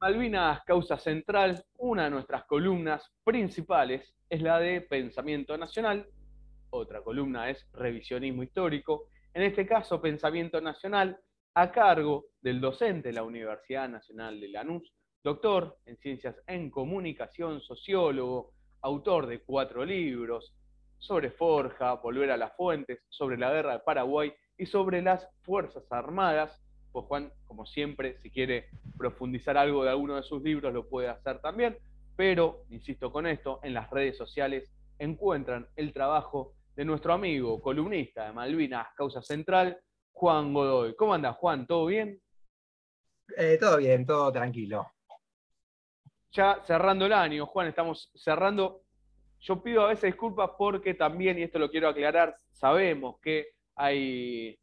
Malvinas Causa Central, una de nuestras columnas principales es la de Pensamiento Nacional, otra columna es Revisionismo Histórico, en este caso Pensamiento Nacional a cargo del docente de la Universidad Nacional de Lanús, doctor en Ciencias en Comunicación, sociólogo, autor de cuatro libros sobre Forja, Volver a las Fuentes, sobre la Guerra de Paraguay y sobre las Fuerzas Armadas. Pues Juan, como siempre, si quiere profundizar algo de alguno de sus libros, lo puede hacer también. Pero, insisto con esto, en las redes sociales encuentran el trabajo de nuestro amigo, columnista de Malvinas, Causa Central, Juan Godoy. ¿Cómo anda, Juan? ¿Todo bien? Eh, todo bien, todo tranquilo. Ya cerrando el año, Juan, estamos cerrando. Yo pido a veces disculpas porque también, y esto lo quiero aclarar, sabemos que hay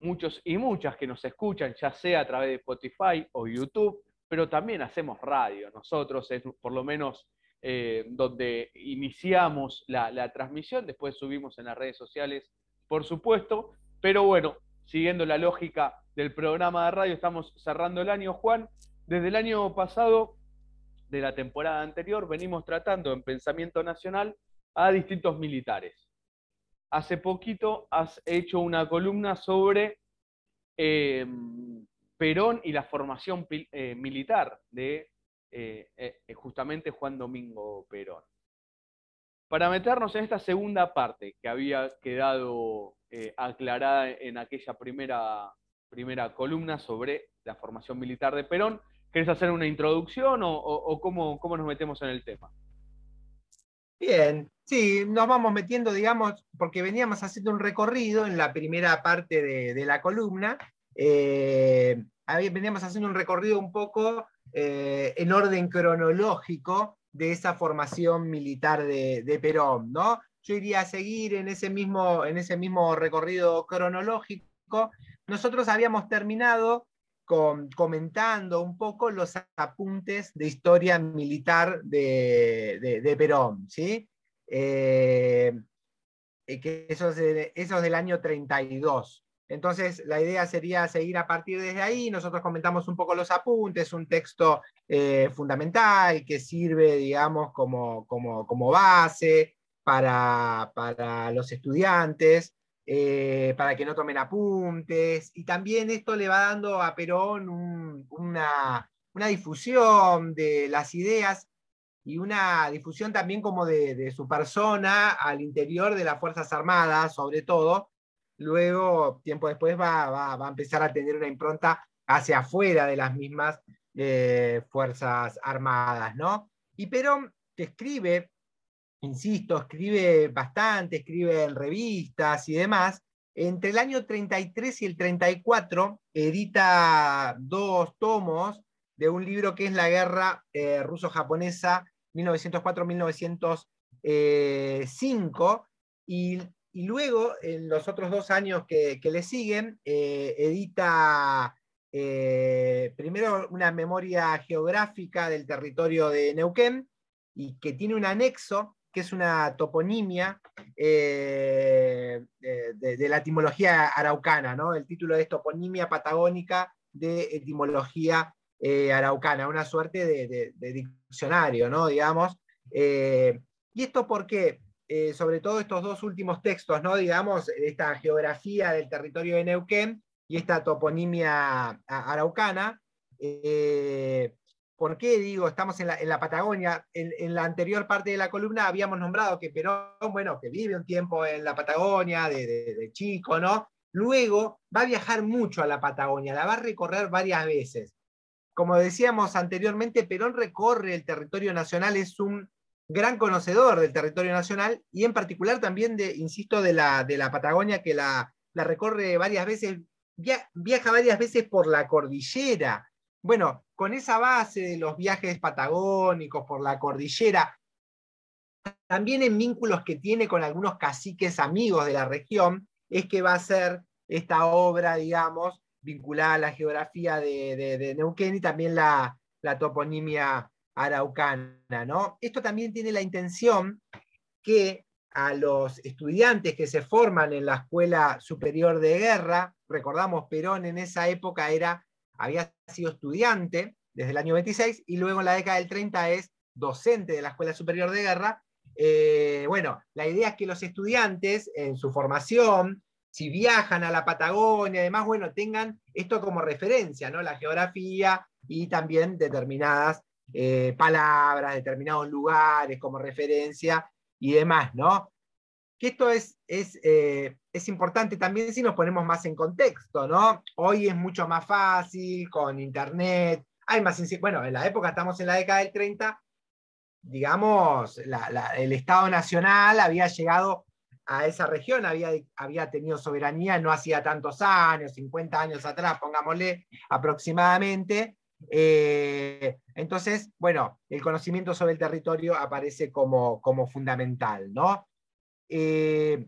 muchos y muchas que nos escuchan, ya sea a través de Spotify o YouTube, pero también hacemos radio. Nosotros es por lo menos eh, donde iniciamos la, la, transmisión, después subimos en las redes sociales, por supuesto, pero bueno, siguiendo la lógica del programa de radio, estamos cerrando el año, Juan. Desde el año pasado, de la temporada anterior, venimos tratando en Pensamiento Nacional a distintos militares hace poquito has hecho una columna sobre em, Perón y la formación eh, militar de eh, eh, justamente Juan Domingo Perón. Para meternos en esta segunda parte que había quedado aclarada en aquella primera, primera columna sobre la formación militar de Perón, ¿querés hacer una introducción o, cómo, cómo nos metemos en el tema? Bien, sí, nos vamos metiendo, digamos, porque veníamos haciendo un recorrido en la primera parte de, la columna. Eh, veníamos haciendo un recorrido un poco eh, en orden cronológico de esa formación militar de, Perón, ¿no? Yo iría a seguir en ese mismo, en ese mismo recorrido cronológico. Nosotros habíamos terminado comentando un poco los apuntes de historia militar de, Perón, ¿sí? Eh, eh, que esos, esos del año 32. Entonces, la idea sería seguir a partir de ahí. Nosotros comentamos un poco los apuntes, un texto eh, fundamental que sirve, digamos, como, como, como base para, para los estudiantes. Eh, para que no tomen apuntes, y también esto le va dando a Perón una, difusión de las ideas y una difusión también como de, su persona al interior de las Fuerzas Armadas, sobre todo. Luego, tiempo después, va, a empezar a tener una impronta hacia afuera de las mismas eh, Fuerzas Armadas, ¿no? Y Perón, que escribe insisto, escribe bastante, escribe en revistas y demás. Entre el año 33 y el 34 edita dos tomos de un libro que es La Guerra eh, Ruso-Japonesa 1904-1905 y, y, luego en los otros dos años que, le siguen eh, edita eh, primero una memoria geográfica del territorio de Neuquén y que tiene un anexo que es una toponimia eh, de, la etimología araucana, ¿no? El título es Toponimia Patagónica de Etimología eh, Araucana, una suerte de, diccionario, ¿no? Digamos. Eh, ¿Y esto por qué? sobre todo estos dos últimos textos, ¿no? Digamos, esta geografía del territorio de Neuquén y esta toponimia araucana, ¿Por qué digo, estamos en la, Patagonia? En, la anterior parte de la columna habíamos nombrado que Perón, bueno, que vive un tiempo en la Patagonia, de, chico, ¿no? Luego va a viajar mucho a la Patagonia, la va a recorrer varias veces. Como decíamos anteriormente, Perón recorre el territorio nacional, es un gran conocedor del territorio nacional y en particular también, insisto, de la, de la Patagonia, que la, la recorre varias veces, viaja varias veces por la cordillera. Bueno, con esa base de los viajes patagónicos por la cordillera, también en vínculos que tiene con algunos caciques amigos de la región, es que va a ser esta obra, digamos, vinculada a la geografía de, Neuquén y también la, toponimia araucana. Esto también tiene la intención que a los estudiantes que se forman en la Escuela Superior de Guerra, recordamos, Perón en esa época era había sido estudiante desde el año 26, y luego en la década del 30 es docente de la Escuela Superior de Guerra. Eh, bueno, la idea es que los estudiantes en su formación, si viajan a la Patagonia, además, bueno, tengan esto como referencia, ¿no? La geografía y también determinadas eh, palabras, determinados lugares como referencia y demás, ¿no? Que esto es, es, eh, es, importante también si nos ponemos más en contexto, ¿no? Hoy es mucho más fácil con internet, hay más, bueno, en la época estamos en la década del 30, digamos, el Estado Nacional había llegado a esa región, había, había tenido soberanía no hacía tantos años, 50 años atrás, pongámosle aproximadamente, eh, entonces, bueno, el conocimiento sobre el territorio aparece como, como fundamental, ¿no? Eh,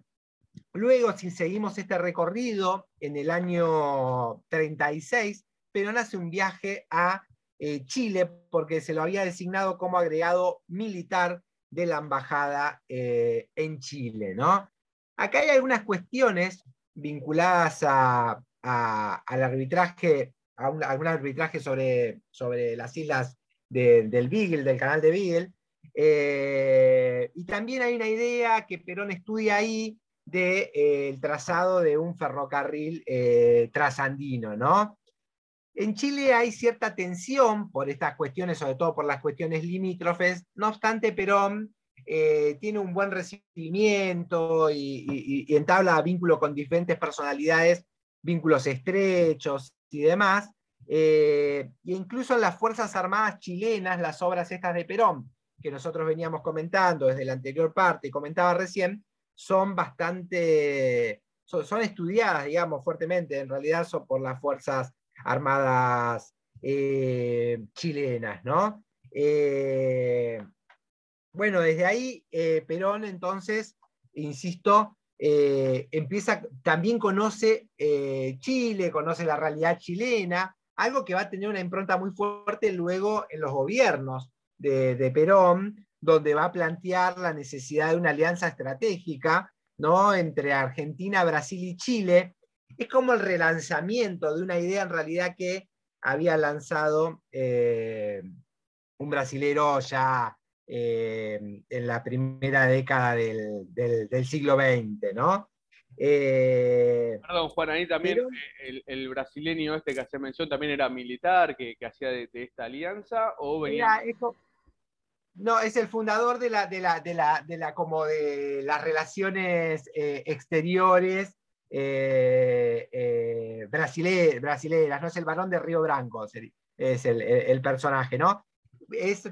luego, si seguimos este recorrido, en el año 36, Perón hace un viaje a eh, Chile porque se lo había designado como agregado militar de la embajada en Chile, ¿no? Acá hay algunas cuestiones vinculadas a, al arbitraje algún arbitraje sobre, sobre las islas del Beagle, del canal de Beagle. Eh, y también hay una idea que Perón estudia ahí del de, eh, trazado de un ferrocarril eh, trasandino, ¿no? En Chile hay cierta tensión por estas cuestiones, sobre todo por las cuestiones limítrofes, no obstante, Perón tiene un buen recibimiento y, y, entabla vínculos con diferentes personalidades, vínculos estrechos, y demás, eh, e incluso en las Fuerzas Armadas chilenas, las obras estas de Perón, que nosotros veníamos comentando desde la anterior parte y comentaba recién, son bastante, son, estudiadas, digamos, fuertemente, en realidad son por las Fuerzas Armadas eh, chilenas, ¿no? Eh, bueno, desde ahí Perón entonces, insisto, eh, empieza, también conoce eh, Chile, conoce la realidad chilena, algo que va a tener una impronta muy fuerte luego en los gobiernos de, Perón, donde va a plantear la necesidad de una alianza estratégica ¿no? entre Argentina, Brasil y Chile. Es como el relanzamiento de una idea en realidad que había lanzado eh, un brasilero ya eh, en la primera década del, siglo XX, ¿no? Eh, Perdón, Juan, ahí también eh, el, brasileño este que hace mención también era militar, que, hacía de, esta alianza, o venía... no, es el fundador de la, de la, de la, de la como de las relaciones exteriores brasileras, no es el varón de Río Branco, es el, el personaje, ¿no? esto,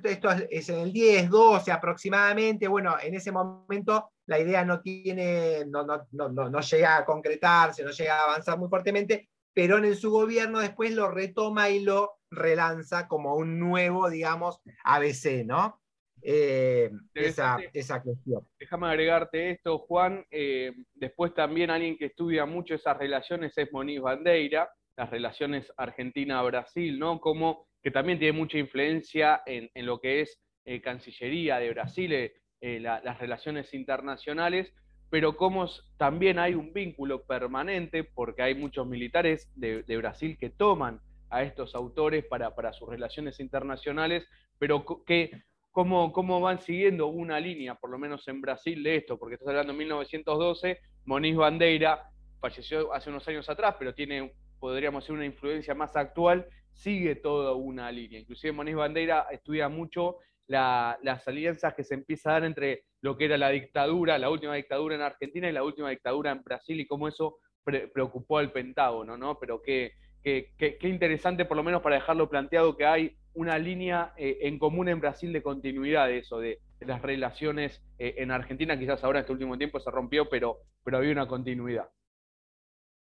es en el 10, 12 aproximadamente, bueno, en ese momento la idea no tiene, no, no, no, no, llega a concretarse, no llega a avanzar muy fuertemente, pero en su gobierno después lo retoma y lo relanza como un nuevo, digamos, ABC, ¿no? Eh, esa, esa, cuestión. Déjame agregarte esto, Juan. Eh, después también alguien que estudia mucho esas relaciones es Moniz Bandeira, las relaciones Argentina-Brasil, ¿no? Como que también tiene mucha influencia en, lo que es eh, Cancillería de Brasil, las relaciones internacionales, pero como también hay un vínculo permanente, porque hay muchos militares de, Brasil que toman a estos autores para, sus relaciones internacionales, pero que cómo, cómo, van siguiendo una línea, por lo menos en Brasil, de esto, porque estás hablando de 1912, Moniz Bandeira falleció hace unos años atrás, pero tiene, podríamos decir, una influencia más actual sigue toda una línea. Inclusive Moniz Bandeira estudia mucho las alianzas que se empieza a dar entre lo que era la dictadura, la última dictadura en Argentina y la última dictadura en Brasil y cómo eso preocupó al Pentágono, ¿no? Pero qué, qué, interesante, por lo menos para dejarlo planteado, que hay una línea eh, en común en Brasil de continuidad de eso, de, las relaciones eh, en Argentina, quizás ahora en este último tiempo se rompió, pero, pero había una continuidad.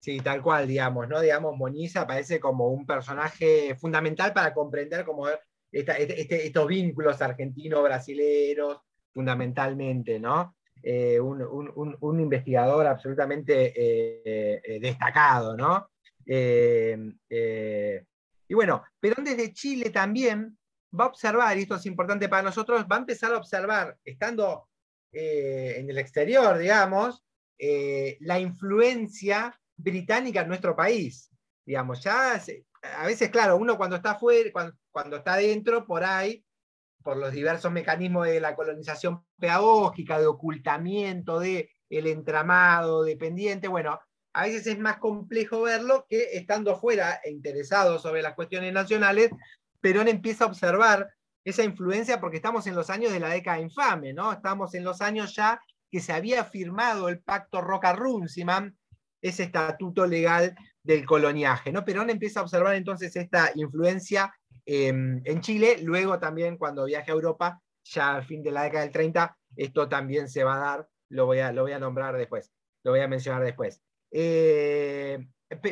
Sí, tal cual, digamos, ¿no? Digamos, Moniza parece como un personaje fundamental para comprender como este, este, estos vínculos argentino-brasileros, fundamentalmente, ¿no? Eh, un, investigador absolutamente destacado, ¿no? Y bueno, Perón desde Chile también va a observar, y esto es importante para nosotros, va a empezar a observar, estando en el exterior, digamos, la influencia británica en nuestro país. Digamos, ya a veces, claro, uno cuando está afuera, cuando, está adentro, por ahí, por los diversos mecanismos de la colonización pedagógica, de ocultamiento de el entramado dependiente, bueno, a veces es más complejo verlo que estando fuera e interesado sobre las cuestiones nacionales, Perón empieza a observar esa influencia porque estamos en los años de la década infame, ¿no? Estamos en los años ya que se había firmado el pacto Roca-Runciman, ese estatuto legal del coloniaje, ¿no? Perón empieza a observar entonces esta influencia em, en Chile, luego también cuando viaje a Europa, ya al fin de la década del 30, esto también se va a dar, lo voy a nombrar después, lo voy a mencionar después. Eh,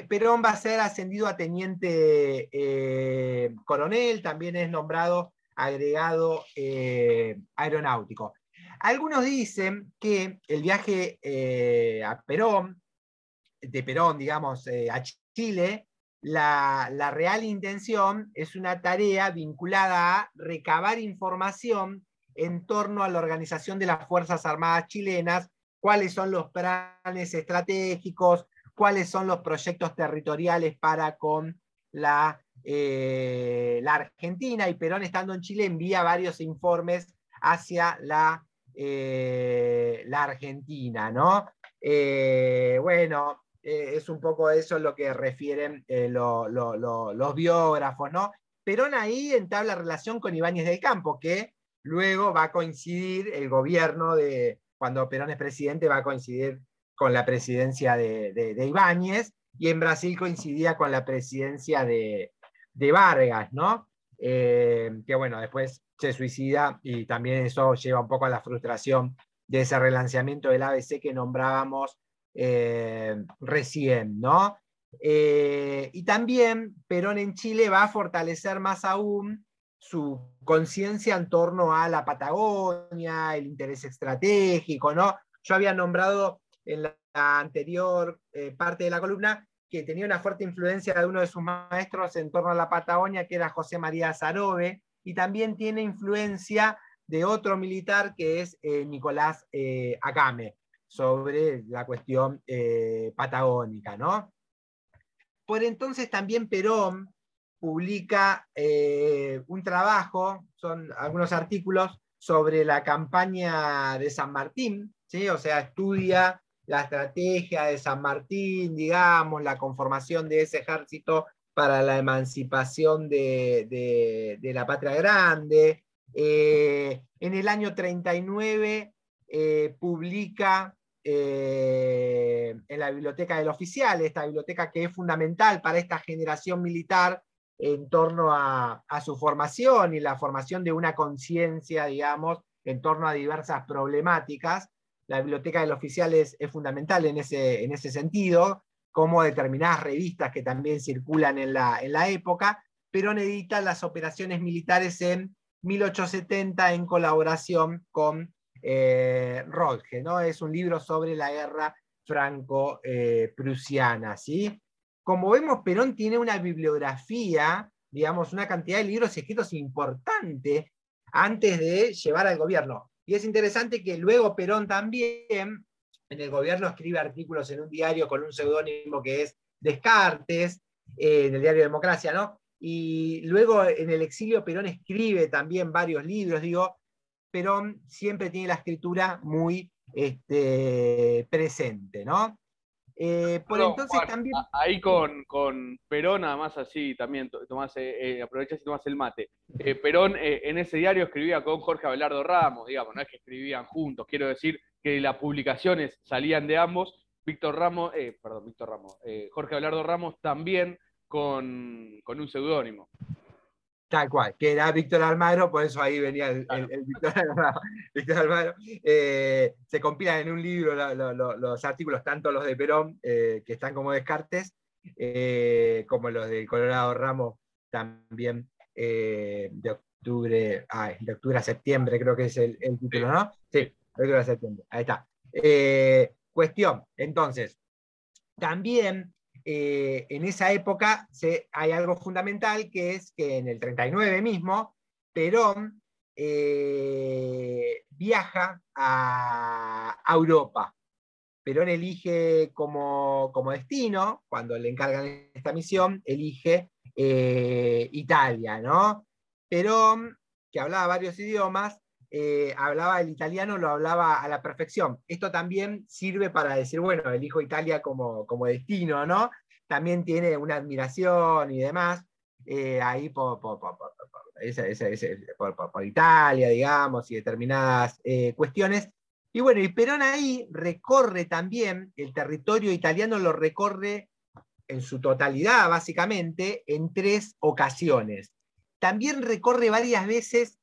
Perón va a ser ascendido a teniente eh, coronel, también es nombrado agregado eh, aeronáutico. Algunos dicen que el viaje a Perón, de Perón, digamos, a Chile, la, la, real intención es una tarea vinculada a recabar información en torno a la organización de las Fuerzas Armadas chilenas cuáles son los planes estratégicos, cuáles son los proyectos territoriales para con la, eh, Argentina. Y Perón, estando en Chile, envía varios informes hacia la, eh, Argentina. ¿no? Eh, bueno, es un poco eso lo que refieren los biógrafos. ¿no? Perón ahí entabla relación con Ibáñez del Campo, que luego va a coincidir el gobierno de, cuando Perón es presidente, va a coincidir con la presidencia de, Ibáñez, y en Brasil coincidía con la presidencia de, Vargas, ¿no? Eh, que bueno, después se suicida y también eso lleva un poco a la frustración de ese relanzamiento del ABC que nombrábamos eh, recién, ¿no? Eh, y también Perón en Chile va a fortalecer más aún su conciencia en torno a la Patagonia, el interés estratégico, ¿no? Yo había nombrado en la anterior eh, parte de la columna que tenía una fuerte influencia de uno de sus maestros en torno a la Patagonia, que era José María Zarobe, y también tiene influencia de otro militar que es eh, Nicolás eh, Acame, sobre la cuestión patagónica, ¿no? Por entonces también Perón publica eh, un trabajo, son algunos artículos sobre la campaña de San Martín, ¿sí? o sea, estudia la estrategia de San Martín, digamos, la conformación de ese ejército para la emancipación de, la patria grande. Eh, en el año 39 eh, publica en la biblioteca del oficial, esta biblioteca que es fundamental para esta generación militar en torno a, su formación y la formación de una conciencia, digamos, en torno a diversas problemáticas. La biblioteca del oficial es, fundamental en ese, en ese sentido, como determinadas revistas que también circulan en la, en la época. Perón edita las operaciones militares en 1870 en colaboración con eh, ¿no? Es un libro sobre la guerra franco-prusiana, ¿sí? Como vemos, Perón tiene una bibliografía, digamos, una cantidad de libros escritos importante antes de llevar al gobierno. Y es interesante que luego Perón también en el gobierno escribe artículos en un diario con un seudónimo que es Descartes, eh, en el diario Democracia, ¿no? Y luego en el exilio Perón escribe también varios libros, digo, Perón siempre tiene la escritura muy este, presente, ¿no? Eh, por entonces también. Ahí con, con, Perón, además así también, Tomás, eh, eh, aprovechas y tomás el mate. Perón en ese diario escribía con Jorge Abelardo Ramos, digamos, no es que escribían juntos, quiero decir que las publicaciones salían de ambos. Víctor Ramos, perdón, Víctor Ramos, Jorge Abelardo Ramos también con, con un seudónimo. Tal cual, que era Víctor Almagro, por eso ahí venía el, Víctor, Almagro. Eh, se compilan en un libro los artículos, tanto los de Perón, eh, que están como Descartes, eh, como los del Colorado Ramos, también de octubre, de octubre a septiembre, creo que es el, título, ¿no? Sí, de octubre a septiembre, ahí está. cuestión, entonces, también eh, en esa época hay algo fundamental que es que en el 39 mismo, Perón eh, viaja a, Europa. Perón elige como, destino, cuando le encargan esta misión, elige eh, Italia, ¿no? Perón, que hablaba varios idiomas, eh, hablaba el italiano, lo hablaba a la perfección. Esto también sirve para decir, bueno, elijo Italia como, como destino, ¿no? También tiene una admiración y demás, eh, ahí por, por, Italia, digamos, y determinadas eh, cuestiones. Y bueno, y Perón ahí recorre también, el territorio italiano lo recorre en su totalidad, básicamente, en tres ocasiones. También recorre varias veces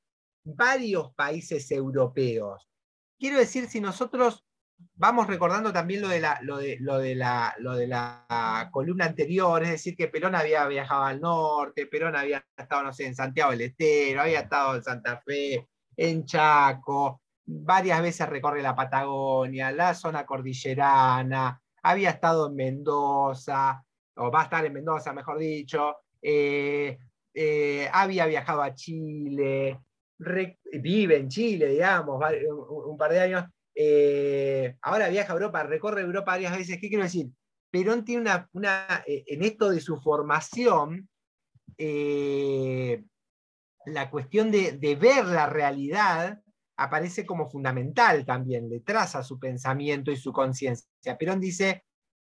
varios países europeos. Quiero decir, si nosotros vamos recordando también lo de la, lo de, lo de la, lo de la columna anterior, es decir, que Perón había viajado al norte, Perón había estado, no sé, en Santiago del Estero, había estado en Santa Fe, en Chaco, varias veces recorre la Patagonia, la zona cordillerana, había estado en Mendoza, o va a estar en Mendoza, mejor dicho, eh, eh, había viajado a Chile, vive en Chile, digamos, un, par de años, eh, ahora viaja a Europa, recorre Europa varias veces. ¿Qué quiero decir? Perón tiene una, en esto de su formación, la cuestión de, ver la realidad aparece como fundamental también, le traza su pensamiento y su conciencia. Perón dice,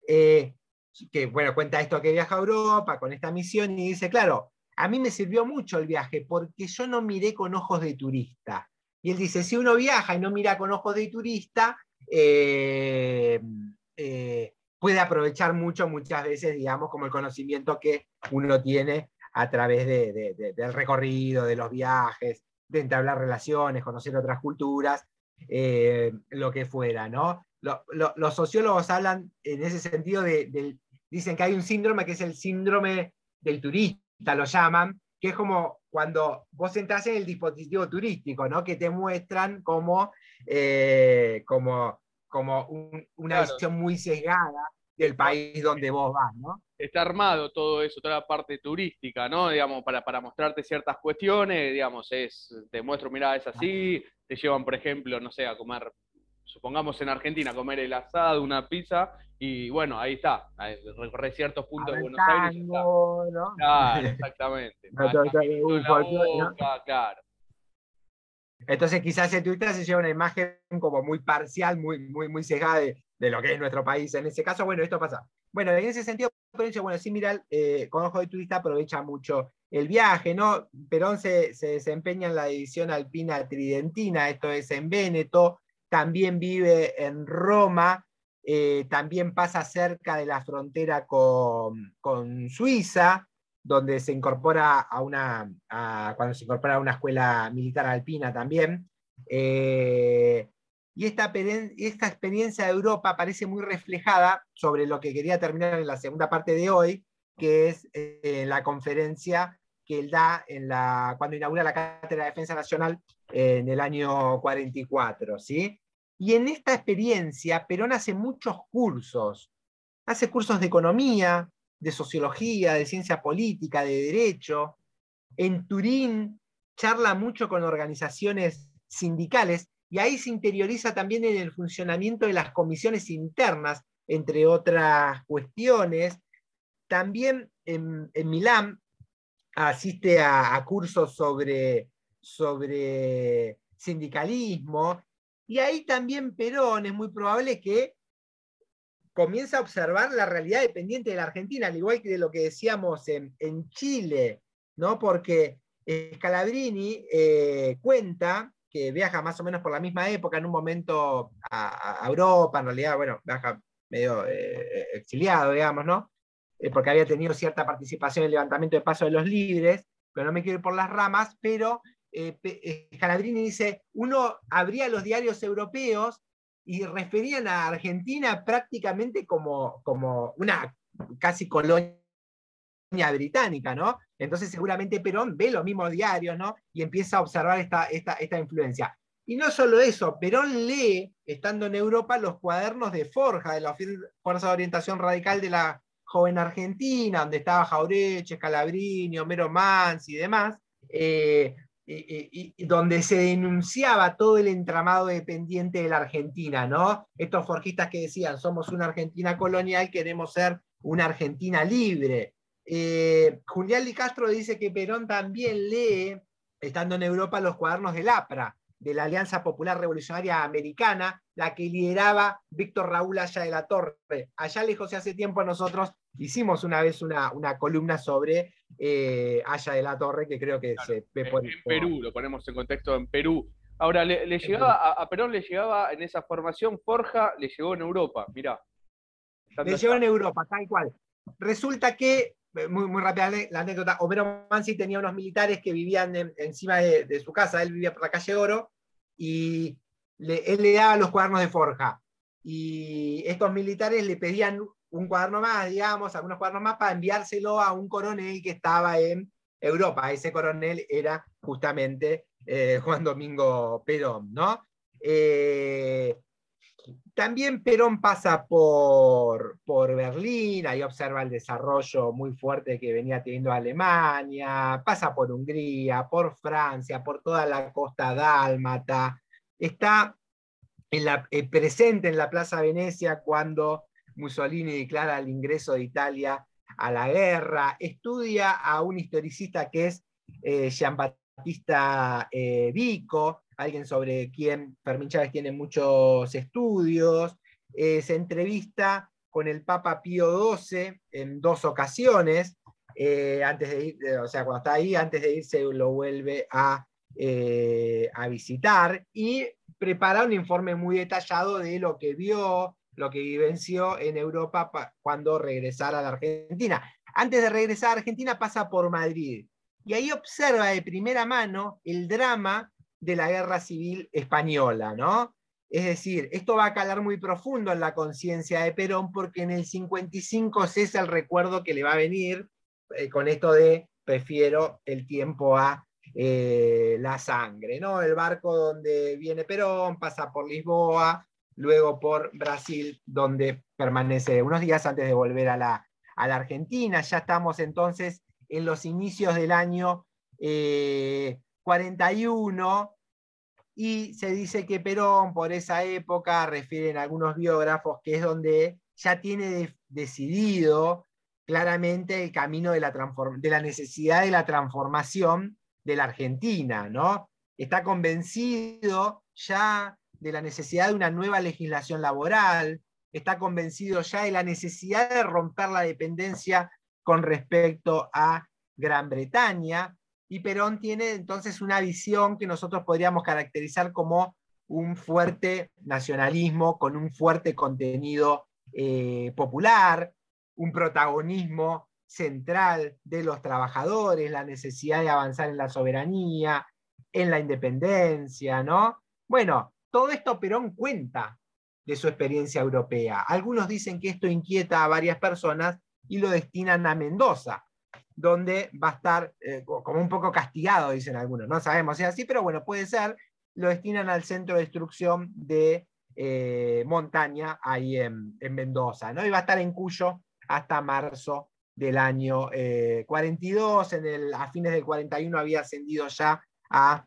que bueno, cuenta esto que viaja a Europa con esta misión y dice, claro, a mí me sirvió mucho el viaje porque yo no miré con ojos de turista. Y él dice, si uno viaja y no mira con ojos de turista, eh, eh, puede aprovechar mucho muchas veces, digamos, como el conocimiento que uno tiene a través del recorrido, de los viajes, de entablar relaciones, conocer otras culturas, eh, lo que fuera, ¿no? los sociólogos hablan en ese sentido de, dicen que hay un síndrome que es el síndrome del turista, lo llaman, que es como cuando vos entras en el dispositivo turístico, ¿no? que te muestran como, eh, como, como una visión muy sesgada del país donde vos vas. ¿no? Está armado todo eso, toda la parte turística, ¿no? Digamos, para, para mostrarte ciertas cuestiones, digamos, es, te muestro, mira, es así, te llevan, por ejemplo, no sé, a comer supongamos en Argentina, comer el asado, una pizza, y bueno, ahí está, recorrer ciertos puntos de Buenos Aires. ¿no? Claro, exactamente. claro. Entonces quizás el Twitter se lleva una imagen como muy parcial, muy, muy, muy cegada de, lo que es nuestro país. En ese caso, bueno, esto pasa. Bueno, en ese sentido, bueno, sí, mira, eh, con ojo de turista aprovecha mucho el viaje, ¿no? Perón se, se desempeña en la división alpina tridentina, esto es en Véneto, también vive en Roma, eh, también pasa cerca de la frontera con, Suiza, donde se incorpora a una, cuando se incorpora a una escuela militar alpina también. Eh, y esta, esta, experiencia de Europa parece muy reflejada sobre lo que quería terminar en la segunda parte de hoy, que es eh, la conferencia que él da en la, cuando inaugura la Cátedra de Defensa Nacional en el año 44. ¿sí? Y en esta experiencia, Perón hace muchos cursos. Hace cursos de economía, de sociología, de ciencia política, de derecho. En Turín charla mucho con organizaciones sindicales y ahí se interioriza también en el funcionamiento de las comisiones internas, entre otras cuestiones. También en, Milán asiste a, cursos sobre, sobre sindicalismo y ahí también Perón es muy probable que comienza a observar la realidad dependiente de la Argentina, al igual que de lo que decíamos en, Chile, ¿no? Porque Scalabrini eh, cuenta que viaja más o menos por la misma época, en un momento a, Europa, en realidad, bueno, viaja medio eh, exiliado, digamos, ¿no? Eh, porque había tenido cierta participación en el levantamiento de paso de los libres, pero no me quiero ir por las ramas, pero eh, eh, dice, uno abría los diarios europeos y referían a Argentina prácticamente como, como una casi colonia británica, ¿no? Entonces seguramente Perón ve los mismos diarios, ¿no? Y empieza a observar esta, esta, esta influencia. Y no solo eso, Perón lee, estando en Europa, los cuadernos de Forja, de la Fuerza de Orientación Radical de la Joven Argentina, donde estaba Jaureche, Scalabrini, Homero Mansi y demás, eh, y, donde se denunciaba todo el entramado dependiente de la Argentina, ¿no? Estos forjistas que decían, somos una Argentina colonial, queremos ser una Argentina libre. Eh, Julián Li Castro dice que Perón también lee, estando en Europa, los cuadernos del APRA, de la Alianza Popular Revolucionaria Americana, la que lideraba Víctor Raúl Aya de la Torre. Allá lejos y hace tiempo nosotros hicimos una vez una, una columna sobre eh, Aya de la Torre, que creo que se ve por... En, Perú, lo ponemos en contexto en Perú. Ahora, le, llegaba, a, Perón le llegaba en esa formación, Forja le llegó en Europa, mirá. Le llegó en Europa, tal cual. Resulta que, eh, muy, muy rápida la anécdota, Homero Mansi tenía unos militares que vivían encima de, su casa, él vivía por la calle Oro, y él le daba los cuadernos de Forja. Y estos militares le pedían un cuaderno más, digamos, algunos cuadernos más para enviárselo a un coronel que estaba en Europa. Ese coronel era justamente eh, Juan Domingo Perón, ¿no? Eh, también Perón pasa por, por Berlín, ahí observa el desarrollo muy fuerte que venía teniendo Alemania, pasa por Hungría, por Francia, por toda la costa dálmata, está en la, eh, presente en la Plaza Venecia cuando Mussolini declara el ingreso de Italia a la guerra, estudia a un historicista que es eh, Giambattista eh, Vico, alguien sobre quien Fermín Chávez tiene muchos estudios, eh, se entrevista con el Papa Pío XII en dos ocasiones, antes de ir, o sea, cuando está ahí, antes de irse lo vuelve a, a visitar y prepara un informe muy detallado de lo que vio, lo que vivenció en Europa cuando regresara a la Argentina. Antes de regresar a Argentina pasa por Madrid y ahí observa de primera mano el drama de la guerra civil española, ¿no? Es decir, esto va a calar muy profundo en la conciencia de Perón porque en el 55 cesa el recuerdo que le va a venir eh, con esto de prefiero el tiempo a eh, la sangre, ¿no? El barco donde viene Perón pasa por Lisboa, luego por Brasil, donde permanece unos días antes de volver a la, a la Argentina. Ya estamos entonces en los inicios del año 41 eh, y se dice que Perón por esa época, refieren algunos biógrafos, que es donde ya tiene decidido claramente el camino de la, de la necesidad de la transformación de la Argentina, ¿no? Está convencido ya de la necesidad de una nueva legislación laboral, está convencido ya de la necesidad de romper la dependencia con respecto a Gran Bretaña, y Perón tiene entonces una visión que nosotros podríamos caracterizar como un fuerte nacionalismo con un fuerte contenido eh, popular, un protagonismo central de los trabajadores, la necesidad de avanzar en la soberanía, en la independencia, ¿no? Bueno, todo esto Perón cuenta de su experiencia europea. Algunos dicen que esto inquieta a varias personas y lo destinan a Mendoza, donde va a estar eh, como un poco castigado, dicen algunos. No sabemos si es así, pero bueno, puede ser. Lo destinan al centro de instrucción de eh, montaña ahí en, Mendoza. ¿no? Y va a estar en Cuyo hasta marzo del año 42. Eh, a fines del 41 había ascendido ya a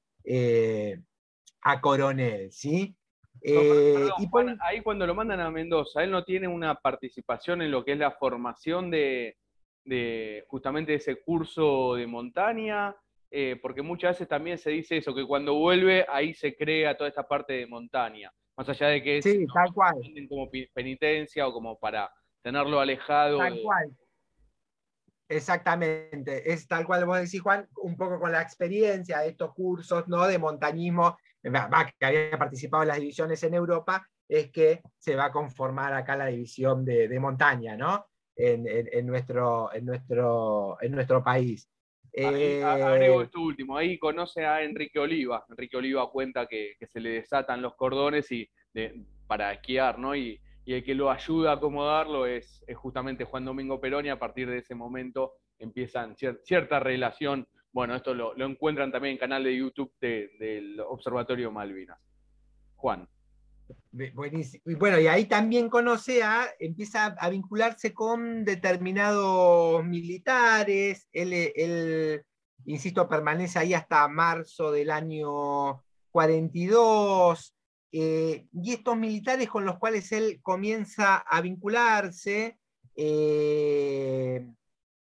a Coronel, ¿sí? Eh, y ahí cuando lo mandan a Mendoza, él no tiene una participación en lo que es la formación de, justamente ese curso de montaña, eh, porque muchas veces también se dice eso, que cuando vuelve ahí se crea toda esta parte de montaña, más allá de que es sí, tal cual. como penitencia o como para tenerlo alejado. Tal cual. Exactamente, es tal cual vos decís, Juan, un poco con la experiencia de estos cursos ¿no? de montañismo que había participado en las divisiones en Europa, es que se va a conformar acá la división de, montaña, ¿no? En, nuestro, en, nuestro, en nuestro país. Ahí, agrego eh, esto último, ahí conoce a Enrique Oliva. Enrique Oliva cuenta que, se le desatan los cordones y para esquiar, ¿no? Y, el que lo ayuda a acomodarlo es, justamente Juan Domingo Perón y a partir de ese momento empiezan cierta relación bueno, esto lo, encuentran también en el canal de YouTube del Observatorio Malvinas. Juan. Buenísimo. Y bueno, y ahí también conoce a, empieza a vincularse con determinados militares. Él, insisto, permanece ahí hasta marzo del año 42. Eh, y estos militares con los cuales él comienza a vincularse, eh,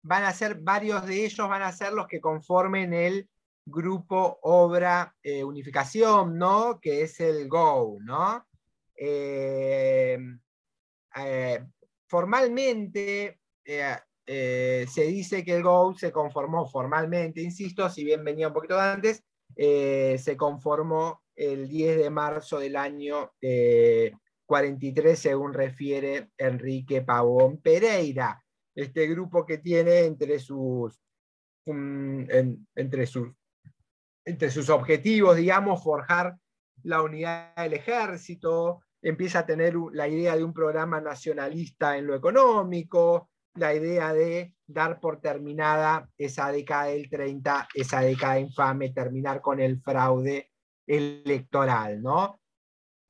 van a ser, varios de ellos van a ser los que conformen el grupo Obra eh, Unificación, ¿no? Que es el GO, ¿no? Eh, eh, formalmente se dice que el GO se conformó formalmente, insisto, si bien venía un poquito antes, se conformó el 10 de marzo del año 43, según refiere Enrique Pavón Pereira. Este grupo que tiene entre sus, entre sus entre sus objetivos, digamos, forjar la unidad del ejército, empieza a tener la idea de un programa nacionalista en lo económico, la idea de dar por terminada esa década del 30, esa década infame, terminar con el fraude electoral, ¿no?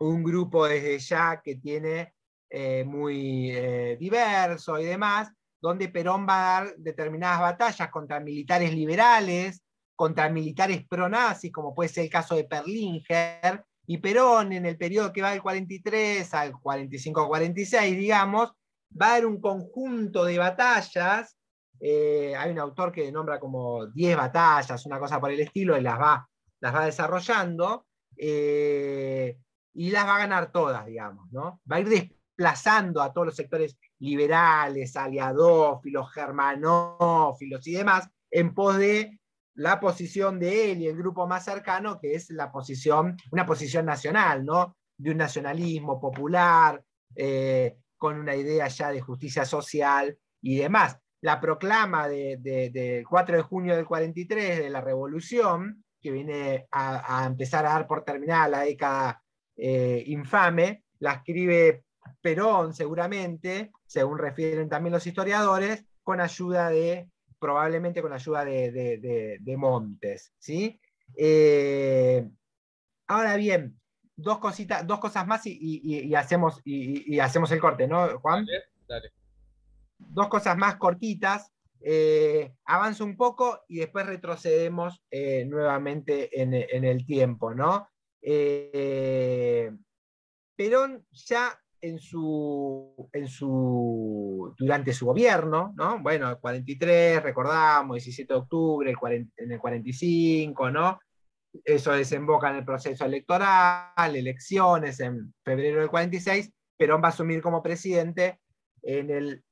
Un grupo desde ya que tiene eh, muy eh, diverso y demás, donde Perón va a dar determinadas batallas contra militares liberales, contra militares pronazis, como puede ser el caso de Perlinger, y Perón en el periodo que va del 43 al 45-46, digamos, va a haber un conjunto de batallas, eh, hay un autor que nombra como 10 batallas, una cosa por el estilo, y las va, las va desarrollando, eh, y las va a ganar todas, digamos, ¿no? Va a ir desplazando a todos los sectores liberales, aliadófilos, germanófilos y demás, en pos de la posición de él y el grupo más cercano, que es la posición, una posición nacional, ¿no? De un nacionalismo popular, eh, con una idea ya de justicia social y demás. La proclama del de, 4 de junio del 43 de la revolución, que viene a, empezar a dar por terminada la década eh, infame, la escribe Perón seguramente, según refieren también los historiadores, con ayuda de probablemente con ayuda de, Montes. ¿sí? Eh, ahora bien, dos, cositas, dos cosas más y, hacemos, y, hacemos el corte, ¿no, Juan? Dale, Dos cosas más cortitas. Eh, avanzo un poco y después retrocedemos eh, nuevamente en, en, el tiempo, ¿no? Perón ya en su, en su, durante su gobierno, ¿no? Bueno, el 43, recordamos, 17 de octubre, el en el 45, ¿no? Eso desemboca en el proceso electoral, elecciones en febrero del 46, Perón va a asumir como presidente en el,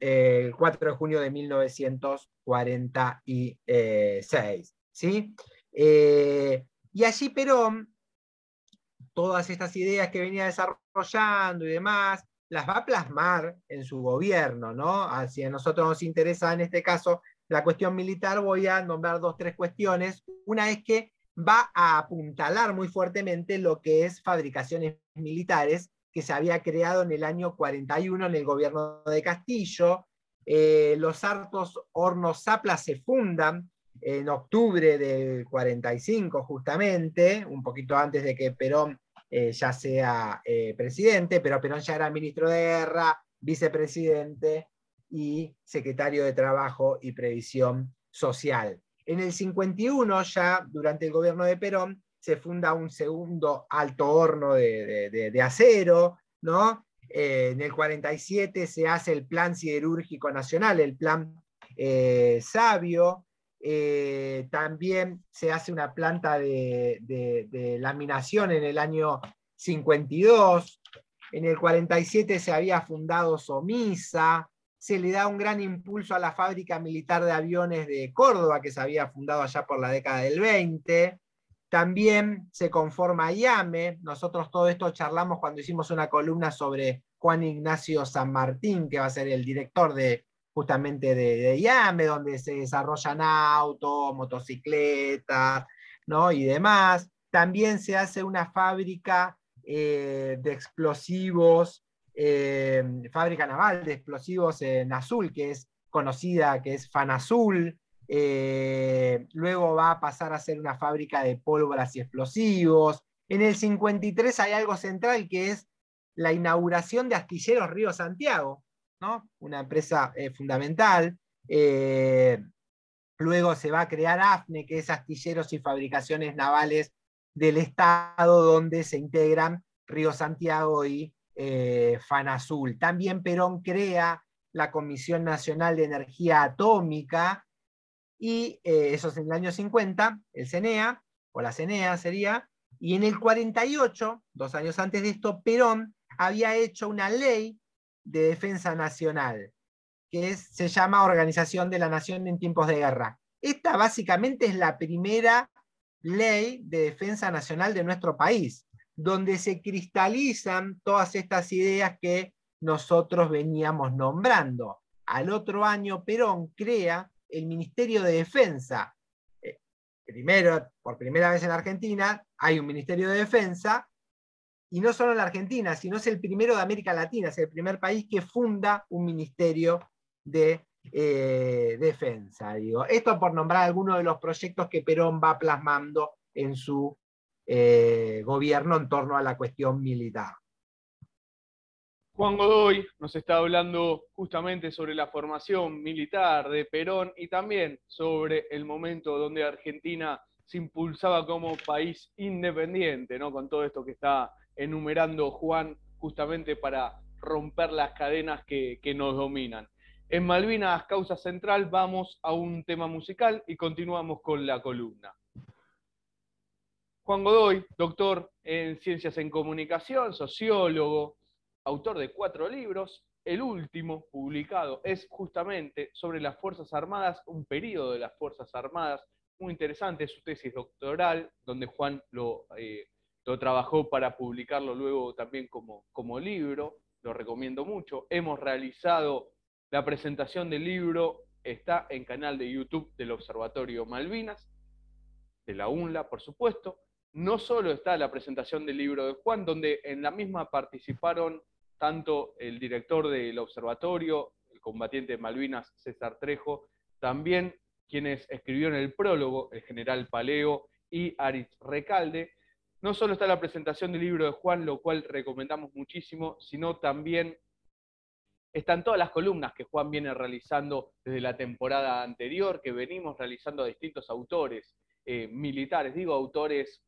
4 de junio de 1946, ¿sí? Eh, y allí Perón todas estas ideas que venía desarrollando y demás, las va a plasmar en su gobierno, ¿no? Si a nosotros nos interesa en este caso la cuestión militar, voy a nombrar dos, tres cuestiones. Una es que va a apuntalar muy fuertemente lo que es fabricaciones militares que se había creado en el año 41 en el gobierno de Castillo. Eh, los hartos hornos Zapla se fundan en octubre del 45 justamente, un poquito antes de que Perón eh, ya sea eh, presidente, pero Perón ya era ministro de guerra, vicepresidente y secretario de Trabajo y Previsión Social. En el 51, ya durante el gobierno de Perón, se funda un segundo alto horno de, acero, ¿no? Eh, en el 47 se hace el Plan Siderúrgico Nacional, el Plan Sabio, eh, también se hace una planta de, laminación en el año 52. En el 47 se había fundado Somisa. Se le da un gran impulso a la fábrica militar de aviones de Córdoba, que se había fundado allá por la década del 20. También se conforma IAME. Nosotros todo esto charlamos cuando hicimos una columna sobre Juan Ignacio San Martín, que va a ser el director de, justamente de, de donde se desarrollan autos, motocicletas, ¿no? Y demás. También se hace una fábrica eh, de explosivos, eh, fábrica naval de explosivos en Azul, que es conocida, que es Fanazul. Eh, luego va a pasar a ser una fábrica de pólvoras y explosivos. En el 53 hay algo central que es la inauguración de Astilleros Río Santiago, una empresa eh, fundamental. Eh, luego se va a crear AFNE, que es Astilleros y Fabricaciones Navales del Estado, donde se integran Río Santiago y eh, Fanazul. También Perón crea la Comisión Nacional de Energía Atómica, y eh, eso es en el año 50, el CENEA, o la CENEA sería, y en el 48, dos años antes de esto, Perón había hecho una ley de defensa nacional, que se llama Organización de la Nación en tiempos de guerra. Esta básicamente es la primera ley de defensa nacional de nuestro país, donde se cristalizan todas estas ideas que nosotros veníamos nombrando. Al otro año, Perón crea el Ministerio de Defensa. Eh, primero, por primera vez en Argentina, hay un Ministerio de Defensa, y no solo en la Argentina, sino es el primero de América Latina, es el primer país que funda un Ministerio de eh, Defensa. Digo. Esto por nombrar algunos de los proyectos que Perón va plasmando en su eh, gobierno en torno a la cuestión militar. Juan Godoy nos está hablando justamente sobre la formación militar de Perón y también sobre el momento donde Argentina se impulsaba como país independiente, ¿no? Con todo esto que está enumerando Juan, justamente para romper las cadenas que, que nos dominan. En Malvinas, causa central, vamos a un tema musical y continuamos con la columna. Juan Godoy, doctor en Ciencias en Comunicación, sociólogo, autor de cuatro libros. El último publicado es justamente sobre las Fuerzas Armadas, un periodo de las Fuerzas Armadas muy interesante, es su tesis doctoral, donde Juan lo, eh, lo trabajó para publicarlo luego también como, como libro, lo recomiendo mucho. Hemos realizado la presentación del libro, está en canal de YouTube del Observatorio Malvinas, de la UNLA, por supuesto. No solo está la presentación del libro de Juan, donde en la misma participaron tanto el director del observatorio, el combatiente Malvinas, César Trejo, también quienes escribieron el prólogo, el general Paleo y Aritz Recalde. No solo está la presentación del libro de Juan, lo cual recomendamos muchísimo, sino también están todas las columnas que Juan viene realizando desde la temporada anterior, que venimos realizando a distintos autores eh, militares, digo autores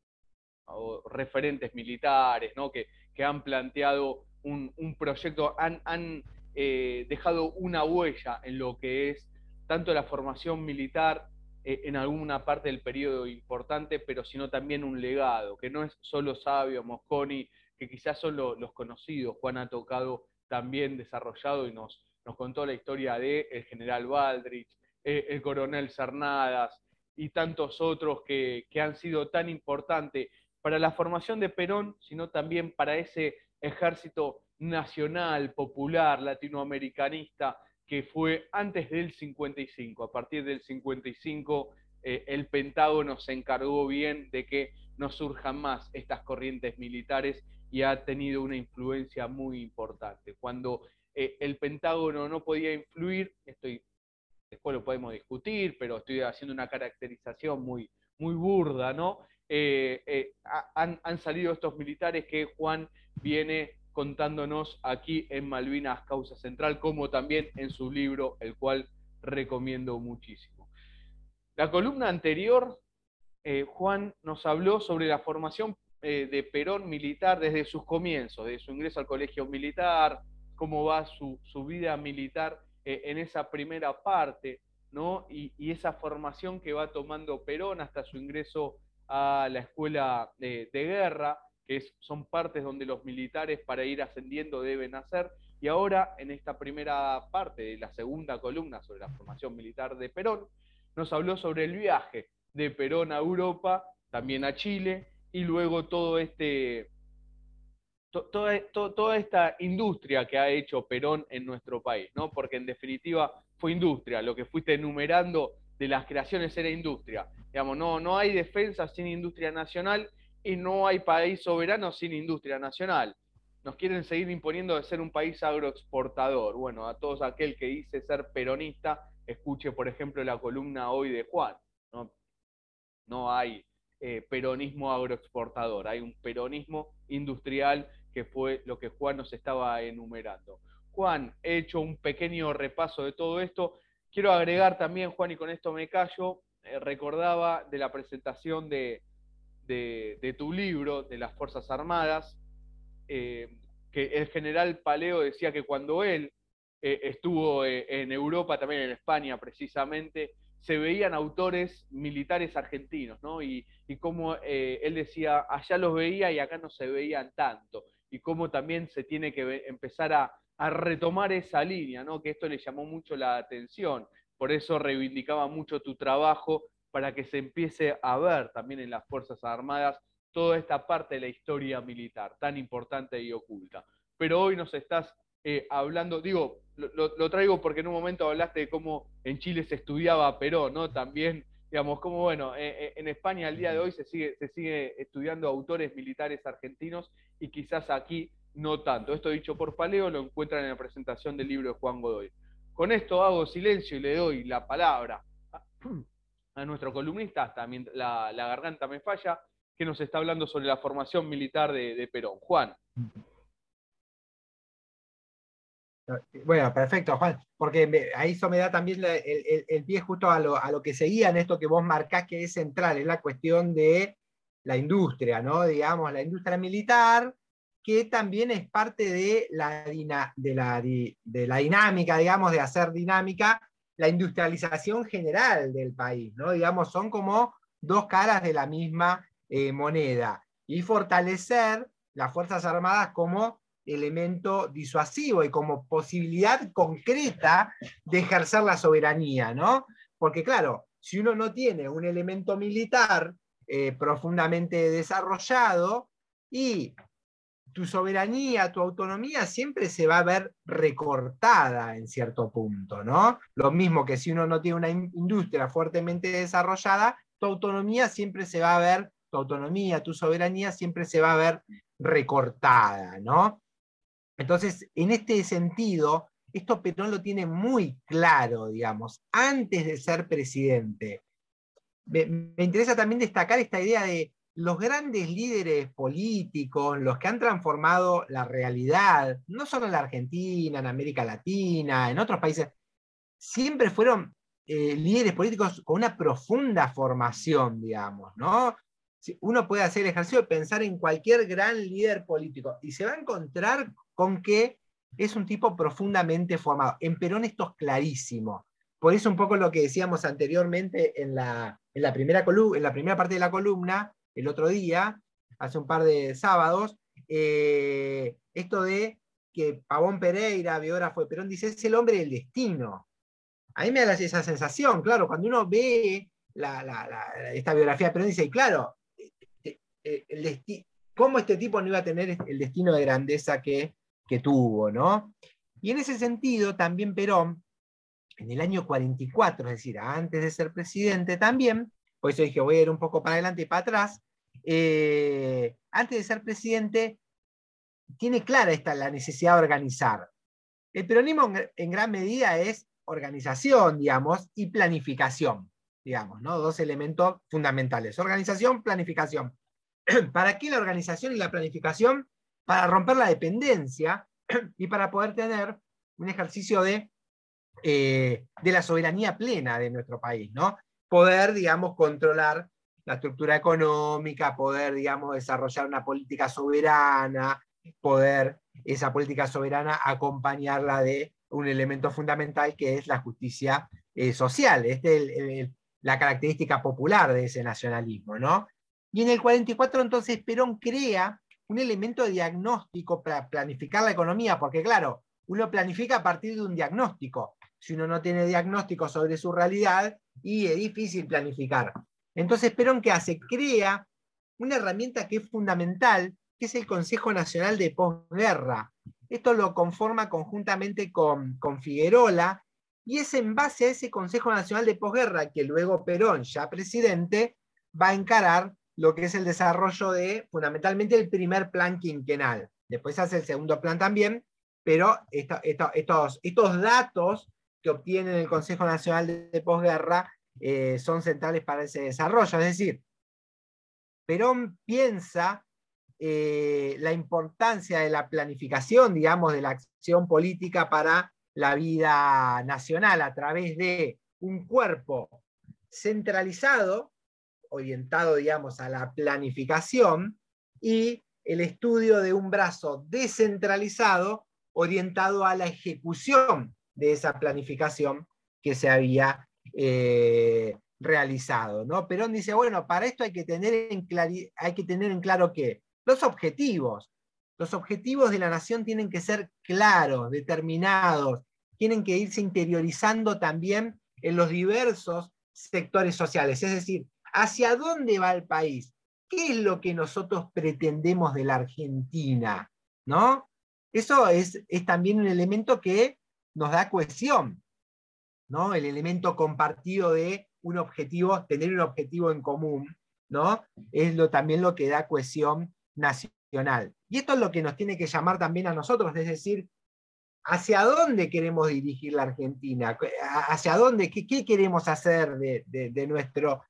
o referentes militares, ¿no? que, que han planteado un, proyecto, han, eh, dejado una huella en lo que es tanto la formación militar en alguna parte del periodo importante, pero sino también un legado, que no es solo Sabio, Mosconi, que quizás son los conocidos. Juan ha tocado también desarrollado y nos, nos contó la historia de el general Baldrich, eh, el coronel Cernadas y tantos otros que, que han sido tan importantes para la formación de Perón, sino también para ese ejército nacional, popular, latinoamericanista, que fue antes del 55. A partir del 55, eh, el Pentágono se encargó bien de que no surjan más estas corrientes militares y ha tenido una influencia muy importante. Cuando eh, el Pentágono no podía influir, estoy, después lo podemos discutir, pero estoy haciendo una caracterización muy, muy burda, ¿no? Eh, han, han salido estos militares que Juan viene contándonos aquí en Malvinas Causa Central, como también en su libro, el cual recomiendo muchísimo. La columna anterior, eh, Juan nos habló sobre la formación eh, de Perón militar desde sus comienzos, de su ingreso al colegio militar, cómo va su, vida militar eh, en esa primera parte, ¿no? Y, esa formación que va tomando Perón hasta su ingreso a la escuela de guerra, que son partes donde los militares para ir ascendiendo deben hacer. Y ahora, en esta primera parte de la segunda columna sobre la formación militar de Perón, nos habló sobre el viaje de Perón a Europa, también a Chile, y luego todo este, toda, toda esta industria que ha hecho Perón en nuestro país, ¿no? porque en definitiva fue industria, lo que fuiste enumerando de las creaciones era industria. Digamos, no, no hay defensa sin industria nacional y no hay país soberano sin industria nacional. Nos quieren seguir imponiendo de ser un país agroexportador. Bueno, a todos aquel que dice ser peronista, escuche, por ejemplo, la columna hoy de Juan. No, no hay eh, peronismo agroexportador, hay un peronismo industrial que fue lo que Juan nos estaba enumerando. Juan, he hecho un pequeño repaso de todo esto. Quiero agregar también, Juan, y con esto me callo, eh, recordaba de la presentación de, de, tu libro, de las Fuerzas Armadas, eh, que el general Paleo decía que cuando él eh, estuvo eh, en Europa, también en España precisamente, se veían autores militares argentinos, ¿no? Y, y cómo él decía, allá los veía y acá no se veían tanto, y cómo también se tiene que empezar a, a retomar esa línea, ¿no? Que esto le llamó mucho la atención, por eso reivindicaba mucho tu trabajo para que se empiece a ver también en las Fuerzas Armadas toda esta parte de la historia militar tan importante y oculta. Pero hoy nos estás eh, hablando, digo, lo, traigo porque en un momento hablaste de cómo en Chile se estudiaba Perón, ¿no? También, digamos, como bueno, eh, eh, en España al día de hoy se sigue, se sigue estudiando autores militares argentinos y quizás aquí no tanto. Esto dicho por Paleo lo encuentran en la presentación del libro de Juan Godoy. Con esto hago silencio y le doy la palabra a, nuestro columnista, hasta la, la garganta me falla, que nos está hablando sobre la formación militar de Perón. Juan. Bueno, perfecto, Juan, porque ahí eso me da también el, pie justo a lo, que seguía en esto que vos marcás que es central, es la cuestión de la industria, ¿no? Digamos, la industria militar, que también es parte de la dinámica, digamos, de hacer dinámica la industrialización general del país, ¿no? Digamos, son como dos caras de la misma eh, moneda. Y fortalecer las Fuerzas Armadas como elemento disuasivo y como posibilidad concreta de ejercer la soberanía, ¿no? Porque claro, si uno no tiene un elemento militar eh, profundamente desarrollado y tu soberanía, tu autonomía siempre se va a ver recortada en cierto punto, ¿no? Lo mismo que si uno no tiene una industria fuertemente desarrollada, tu autonomía siempre se va a ver, tu autonomía, tu soberanía siempre se va a ver recortada, ¿no? Entonces, en este sentido, esto Perón lo tiene muy claro, digamos, antes de ser presidente. Me, interesa también destacar esta idea de los grandes líderes políticos, los que han transformado la realidad, no solo en la Argentina, en América Latina, en otros países, siempre fueron eh, líderes políticos con una profunda formación, digamos, ¿no? Uno puede hacer el ejercicio de pensar en cualquier gran líder político y se va a encontrar con que es un tipo profundamente formado. En Perón esto es clarísimo. Por eso un poco lo que decíamos anteriormente en la, en la, primera, en la primera parte de la columna, el otro día, hace un par de sábados, eh, esto de que Pavón Pereira, biógrafo de Perón, dice, es el hombre del destino. A mí me da esa sensación, claro, cuando uno ve esta biografía de Perón, dice, claro, eh, eh, el ¿cómo este tipo no iba a tener el destino de grandeza que, que tuvo, ¿no? Y en ese sentido, también Perón, en el año 44, es decir, antes de ser presidente también, por eso dije, voy a ir un poco para adelante y para atrás, eh, antes de ser presidente, tiene clara esta, la necesidad de organizar. El peronismo en gran medida es organización, digamos, y planificación, digamos, ¿no? Dos elementos fundamentales. Organización, planificación. ¿Para qué la organización y la planificación? para romper la dependencia y para poder tener un ejercicio de, eh, de la soberanía plena de nuestro país, ¿no? Poder, digamos, controlar la estructura económica, poder, digamos, desarrollar una política soberana, poder esa política soberana acompañarla de un elemento fundamental que es la justicia eh, social. Esta es la característica popular de ese nacionalismo, ¿no? Y en el 44 entonces Perón crea un elemento de diagnóstico para planificar la economía, porque claro, uno planifica a partir de un diagnóstico. Si uno no tiene diagnóstico sobre su realidad, y es difícil planificar. Entonces, Perón, ¿qué hace? Crea una herramienta que es fundamental, que es el Consejo Nacional de Posguerra. Esto lo conforma conjuntamente con, con Figueroa, y es en base a ese Consejo Nacional de Posguerra que luego Perón, ya presidente, va a encarar lo que es el desarrollo de fundamentalmente el primer plan quinquenal. Después hace el segundo plan también, pero estos, estos datos que obtiene el Consejo Nacional de, Posguerra eh, son centrales para ese desarrollo. Es decir, Perón piensa eh, la importancia de la planificación, digamos, de la acción política para la vida nacional a través de un cuerpo centralizado orientado, digamos, a la planificación y el estudio de un brazo descentralizado orientado a la ejecución de esa planificación que se había eh, realizado. ¿no? Perón dice, bueno, para esto hay que, tener en hay que tener en claro que los objetivos, los objetivos de la nación tienen que ser claros, determinados, tienen que irse interiorizando también en los diversos sectores sociales. Es decir, ¿hacia dónde va el país? ¿Qué es lo que nosotros pretendemos de la Argentina? ¿No? Eso es, es también un elemento que nos da cohesión, ¿no? El elemento compartido de un objetivo, tener un objetivo en común, ¿no? Es también lo que da cohesión nacional. Y esto es lo que nos tiene que llamar también a nosotros, es decir, ¿hacia dónde queremos dirigir la Argentina? ¿Hacia dónde? ¿Qué, queremos hacer de nuestro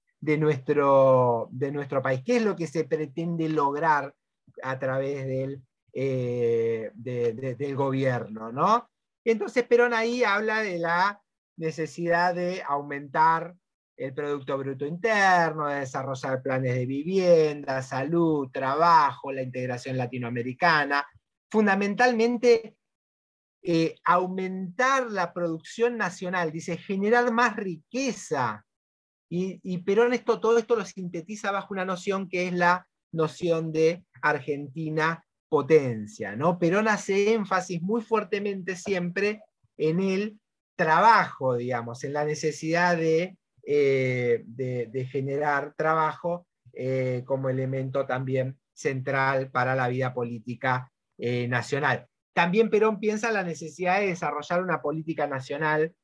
país? ¿Qué es lo que se pretende lograr a través del, eh, del gobierno? ¿no? Entonces Perón ahí habla de la necesidad de aumentar el Producto Bruto Interno, de desarrollar planes de vivienda, salud, trabajo, la integración latinoamericana. Fundamentalmente, eh, aumentar la producción nacional, dice, generar más riqueza. Y, Perón esto, todo esto lo sintetiza bajo una noción que es la noción de Argentina potencia. ¿no? Perón hace énfasis muy fuertemente siempre en el trabajo, digamos, en la necesidad de eh, de, generar trabajo eh, como elemento también central para la vida política eh, nacional. También Perón piensa la necesidad de desarrollar una política nacional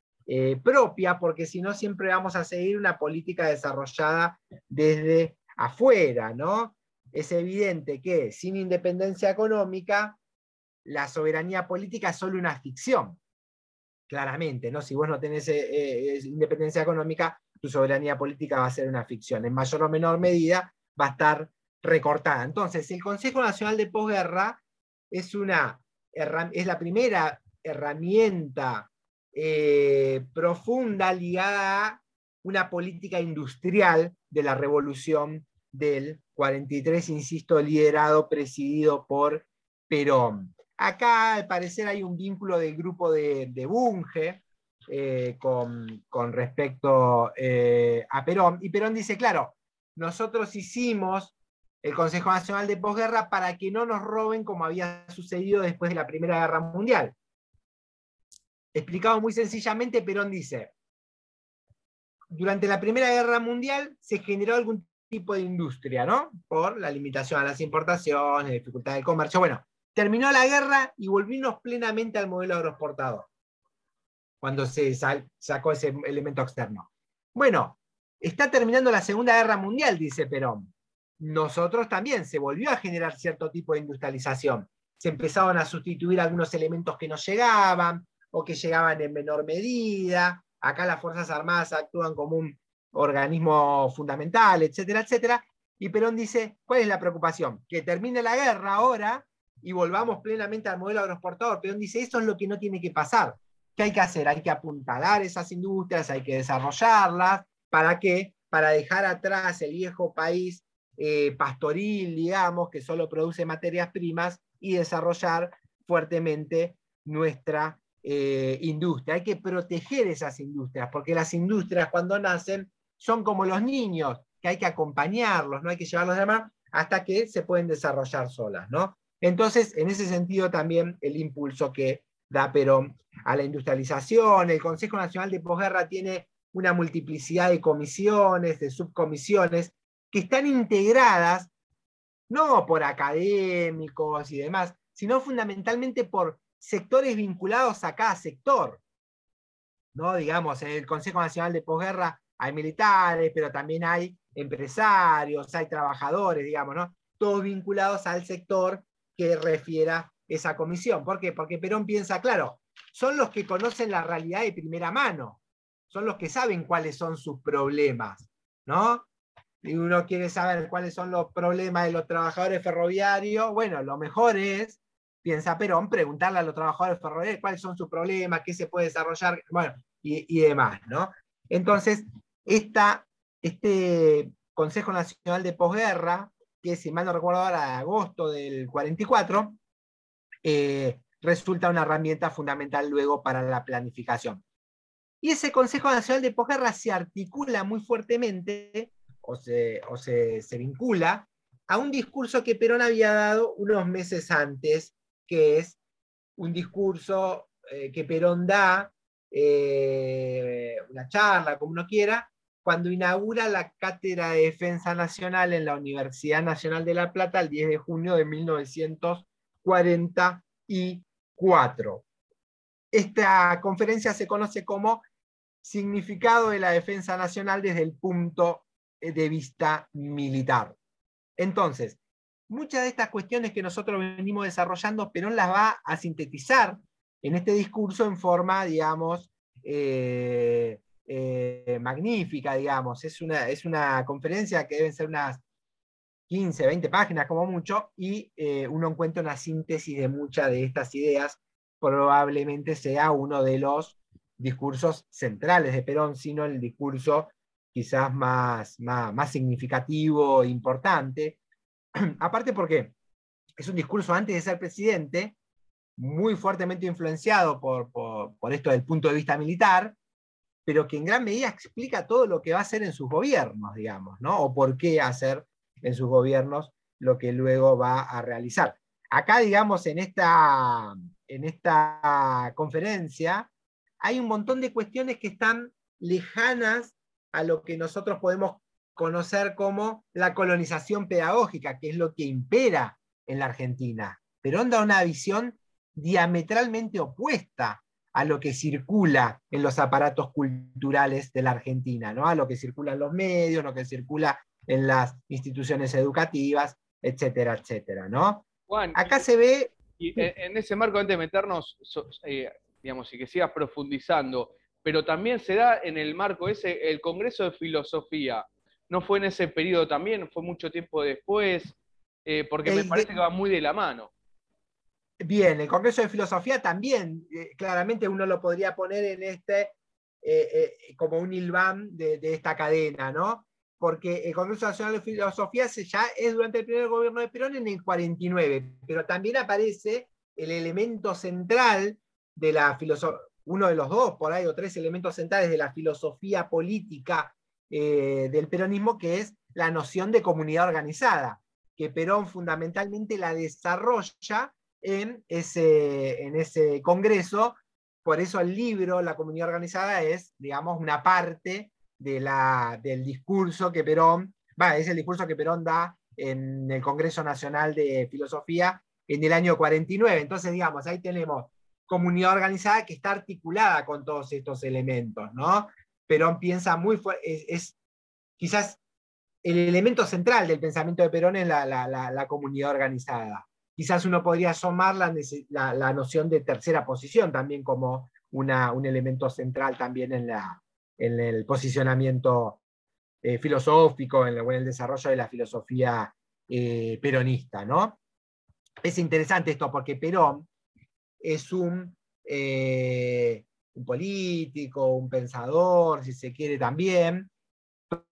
propia, porque si no siempre vamos a seguir una política desarrollada desde afuera, ¿no? Es evidente que sin independencia económica, la soberanía política es solo una ficción, claramente, ¿no? Si vos no tenés independencia económica, tu soberanía política va a ser una ficción. En mayor o menor medida va a estar recortada. Entonces, el Consejo Nacional de Posguerra es, es la primera herramienta eh, profunda ligada a una política industrial de la revolución del 43, insisto, liderado, presidido por Perón. Acá, al parecer, hay un vínculo del grupo de, de Bunge, eh, con, respecto eh, a Perón. Y Perón dice, claro, nosotros hicimos el Consejo Nacional de Posguerra para que no nos roben como había sucedido después de la Primera Guerra Mundial. Explicado muy sencillamente, Perón dice, durante la Primera Guerra Mundial se generó algún tipo de industria, ¿no? Por la limitación a las importaciones, dificultad de comercio. Bueno, terminó la guerra y volvimos plenamente al modelo agroexportador cuando se sacó ese elemento externo. Bueno, está terminando la Segunda Guerra Mundial, dice Perón. Nosotros también se volvió a generar cierto tipo de industrialización. Se empezaron a sustituir algunos elementos que no llegaban o que llegaban en menor medida. Acá las Fuerzas Armadas actúan como un organismo fundamental, etcétera, etcétera. Y Perón dice, ¿cuál es la preocupación? Que termine la guerra ahora y volvamos plenamente al modelo agroexportador. Perón dice, eso es lo que no tiene que pasar. ¿Qué hay que hacer? Hay que apuntalar esas industrias, hay que desarrollarlas. ¿Para qué? Para dejar atrás el viejo país eh, pastoril, digamos, que solo produce materias primas y desarrollar fuertemente nuestra eh, industria. Hay que proteger esas industrias, porque las industrias cuando nacen son como los niños, que hay que acompañarlos, no hay que llevarlos de mano hasta que se pueden desarrollar solas. ¿no? Entonces, en ese sentido también el impulso que da Perón a la industrialización. El Consejo Nacional de Posguerra tiene una multiplicidad de comisiones, de subcomisiones, que están integradas no por académicos y demás, sino fundamentalmente por sectores vinculados a cada sector. ¿no? Digamos, el Consejo Nacional de Posguerra hay militares, pero también hay empresarios, hay trabajadores, digamos, ¿no? Todos vinculados al sector que refiera esa comisión. ¿Por qué? Porque Perón piensa, claro, son los que conocen la realidad de primera mano, son los que saben cuáles son sus problemas, ¿no? Y uno quiere saber cuáles son los problemas de los trabajadores ferroviarios, bueno, lo mejor es, piensa Perón, preguntarle a los trabajadores ferroviarios cuáles son sus problemas, qué se puede desarrollar, bueno, y, demás, ¿no? Entonces, este Consejo Nacional de Posguerra, que si mal no recuerdo ahora, agosto del 44, eh, resulta una herramienta fundamental luego para la planificación. Y ese Consejo Nacional de Posguerra se articula muy fuertemente o, se, se, vincula a un discurso que Perón había dado unos meses antes, que es un discurso eh, que Perón da, eh, una charla, como uno quiera, cuando inaugura la Cátedra de Defensa Nacional en la Universidad Nacional de La Plata el 10 de junio de 1944. Esta conferencia se conoce como Significado de la Defensa Nacional desde el punto de vista militar. Entonces, muchas de estas cuestiones que nosotros venimos desarrollando, Perón las va a sintetizar en este discurso en forma, digamos, eh, eh, magnífica, digamos. Es una, es una conferencia que deben ser unas 15, 20 páginas como mucho, y eh, uno encuentra una síntesis de muchas de estas ideas. Probablemente sea uno de los discursos centrales de Perón, sino el discurso quizás más, más, más significativo importante. Aparte porque es un discurso antes de ser presidente, muy fuertemente influenciado por, por, por, esto del punto de vista militar, pero que en gran medida explica todo lo que va a hacer en sus gobiernos, digamos, ¿no? O por qué hacer en sus gobiernos lo que luego va a realizar. Acá, digamos, en esta, en esta conferencia hay un montón de cuestiones que están lejanas a lo que nosotros podemos conocer como la colonización pedagógica, que es lo que impera en la Argentina. Pero da una visión diametralmente opuesta a lo que circula en los aparatos culturales de la Argentina, ¿no? a lo que circula en los medios, lo que circula en las instituciones educativas, etcétera, etcétera. ¿no? Acá se ve... Y en ese marco, antes de meternos, eh, digamos, y que sigas profundizando, pero también se da en el marco ese, el Congreso de Filosofía. ¿No fue en ese periodo también? ¿Fue mucho tiempo después? Eh, porque me parece que va muy de la mano. Bien, el Congreso de Filosofía también, eh, claramente uno lo podría poner en este, eh, eh, como un ilván de, esta cadena, ¿no? Porque el Congreso Nacional de Filosofía se, ya es durante el primer gobierno de Perón en el 49, pero también aparece el elemento central de la filosofía, uno de los dos, por ahí, o tres elementos centrales de la filosofía política del peronismo, que es la noción de comunidad organizada, que Perón fundamentalmente la desarrolla en ese, en ese congreso. Por eso el libro, La comunidad organizada, es, digamos, una parte de la, del discurso que Perón, va, es el discurso que Perón da en el Congreso Nacional de Filosofía en el año 49. Entonces, digamos, ahí tenemos comunidad organizada que está articulada con todos estos elementos, ¿no? Perón piensa muy fuerte, es, quizás el elemento central del pensamiento de Perón la, la, la comunidad organizada quizás uno podría asomar la, noción de tercera posición también como una, un elemento central también en, la, en el posicionamiento eh, filosófico, en el, desarrollo de la filosofía eh, peronista. ¿no? Es interesante esto porque Perón es un, eh, un político, un pensador, si se quiere también,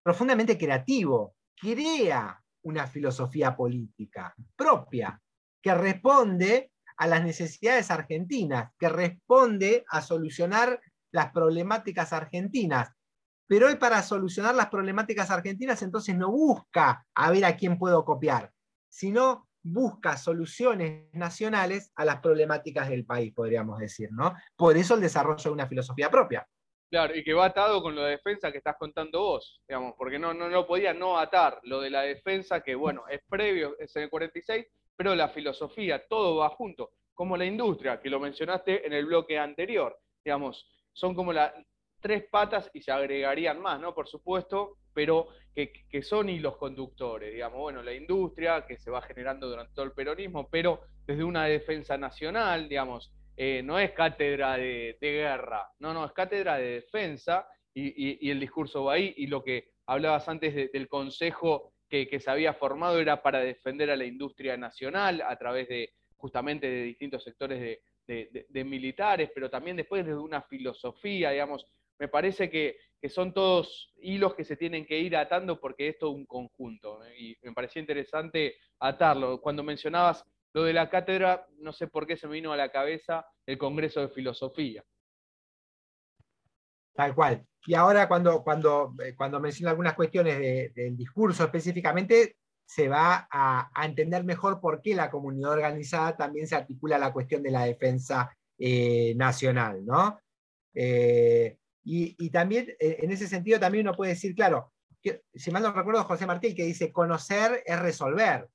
profundamente creativo, crea una filosofía política propia, que responde a las necesidades argentinas, que responde a solucionar las problemáticas argentinas. Pero hoy para solucionar las problemáticas argentinas entonces no busca a ver a quién puedo copiar, sino busca soluciones nacionales a las problemáticas del país, podríamos decir, ¿no? Por eso el desarrollo de una filosofía propia. Claro, y que va atado con lo de defensa que estás contando vos, digamos, porque no, no, no podía no atar lo de la defensa, que bueno, es previo, es en el 46, pero la filosofía, todo va junto, como la industria, que lo mencionaste en el bloque anterior, digamos, son como las tres patas y se agregarían más, ¿no? Por supuesto, pero que, son hilos conductores, digamos, bueno, la industria que se va generando durante todo el peronismo, pero desde una defensa nacional, digamos, eh, no es cátedra de, guerra, no, no, es cátedra de defensa y, el discurso va ahí y lo que hablabas antes del consejo que, se había formado era para defender a la industria nacional a través de justamente de distintos sectores de, militares, pero también después de una filosofía, digamos, me parece que, son todos hilos que se tienen que ir atando porque es todo un conjunto, y me parecía interesante atarlo. Cuando mencionabas Lo de la cátedra, no sé por qué se me vino a la cabeza el Congreso de Filosofía. Tal cual. Y ahora cuando, cuando, eh, cuando menciono algunas cuestiones del discurso específicamente, se va a, entender mejor por qué la comunidad organizada también se articula la cuestión de la defensa eh, nacional. ¿no? Eh, y, también, en ese sentido, también uno puede decir, claro, si mal no recuerdo, José Martí, que dice, conocer es resolver.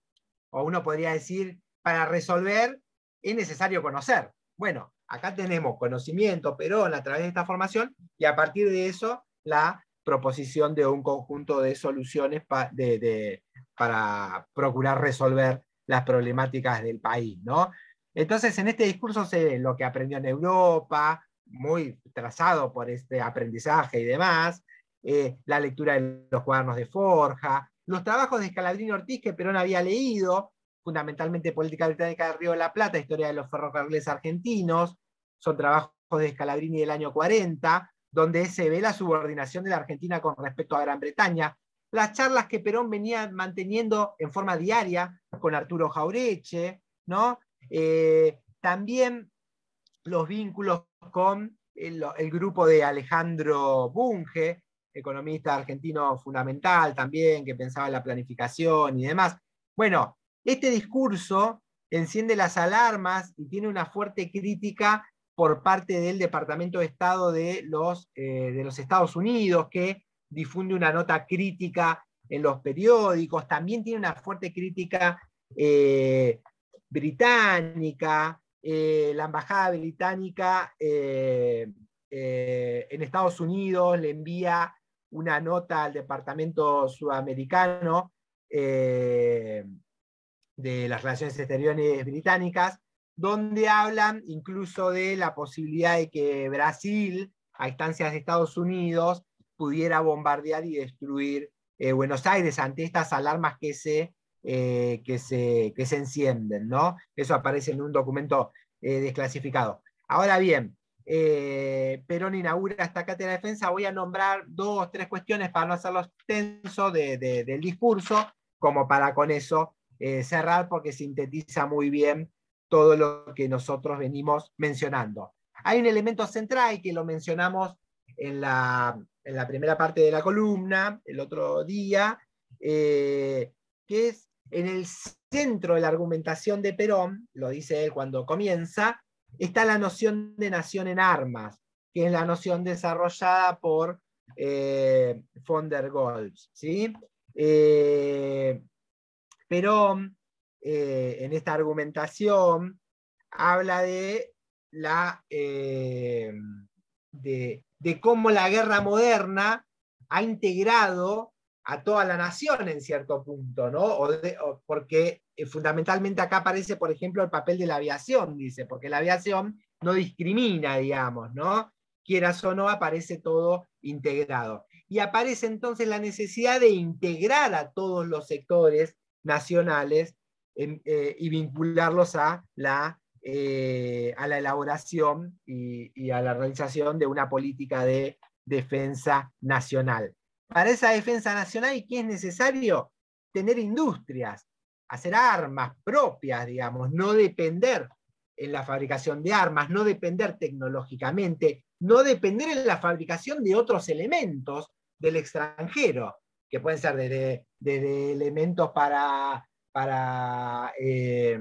O uno podría decir, para resolver es necesario conocer. Bueno, acá tenemos conocimiento, Perón, a través de esta formación, y a partir de eso, la proposición de un conjunto de soluciones para procurar resolver las problemáticas del país. ¿no? Entonces, en este discurso se ve lo que aprendió en Europa, muy trazado por este aprendizaje y demás, eh, la lectura de los cuadernos de Forja, los trabajos de Scalabrini Ortiz que Perón había leído, fundamentalmente Política Británica del Río de la Plata, Historia de los ferrocarriles argentinos, son trabajos de Scalabrini del año 40, donde se ve la subordinación de la Argentina con respecto a Gran Bretaña, las charlas que Perón venía manteniendo en forma diaria con Arturo Jaureche, ¿no? Eh, también los vínculos con el, el, grupo de Alejandro Bunge, economista argentino fundamental también, que pensaba en la planificación y demás. Bueno, este discurso enciende las alarmas y tiene una fuerte crítica por parte del Departamento de Estado de los, eh, Estados Unidos, que difunde una nota crítica en los periódicos, también tiene una fuerte crítica eh, británica, eh, la Embajada Británica en Estados Unidos le envía una nota al Departamento Sudamericano de las Relaciones Exteriores Británicas, donde hablan incluso de la posibilidad de que Brasil, a instancias de Estados Unidos, pudiera bombardear y destruir eh, Buenos Aires ante estas alarmas que se, eh, que se, se encienden. ¿no? Eso aparece en un documento eh, desclasificado. Ahora bien, Perón inaugura esta cátedra de defensa. Voy a nombrar dos, tres cuestiones para no hacerlo extenso del discurso, como para con eso eh, cerrar porque sintetiza muy bien todo lo que nosotros venimos mencionando. Hay un elemento central que lo mencionamos en la, en la primera parte de la columna, el otro día, eh, que es en el centro de la argumentación de Perón, lo dice él cuando comienza, está la noción de nación en armas, que es la noción desarrollada por eh, von der Goltz. ¿sí? Eh, Perón, eh, en esta argumentación, habla de, la, eh, de, cómo la guerra moderna ha integrado a toda la nación en cierto punto, ¿no? porque eh, fundamentalmente acá aparece, por ejemplo, el papel de la aviación, dice, porque la aviación no discrimina, digamos, ¿no? Quieras o no, aparece todo integrado. Y aparece entonces la necesidad de integrar a todos los sectores nacionales eh, y vincularlos a la, eh, a la elaboración y, a la realización de una política de defensa nacional. Para esa defensa nacional, ¿qué es necesario? Tener industrias, hacer armas propias, digamos, no depender en la fabricación de armas, no depender tecnológicamente, no depender en la fabricación de otros elementos del extranjero que pueden ser desde, elementos para, para, eh,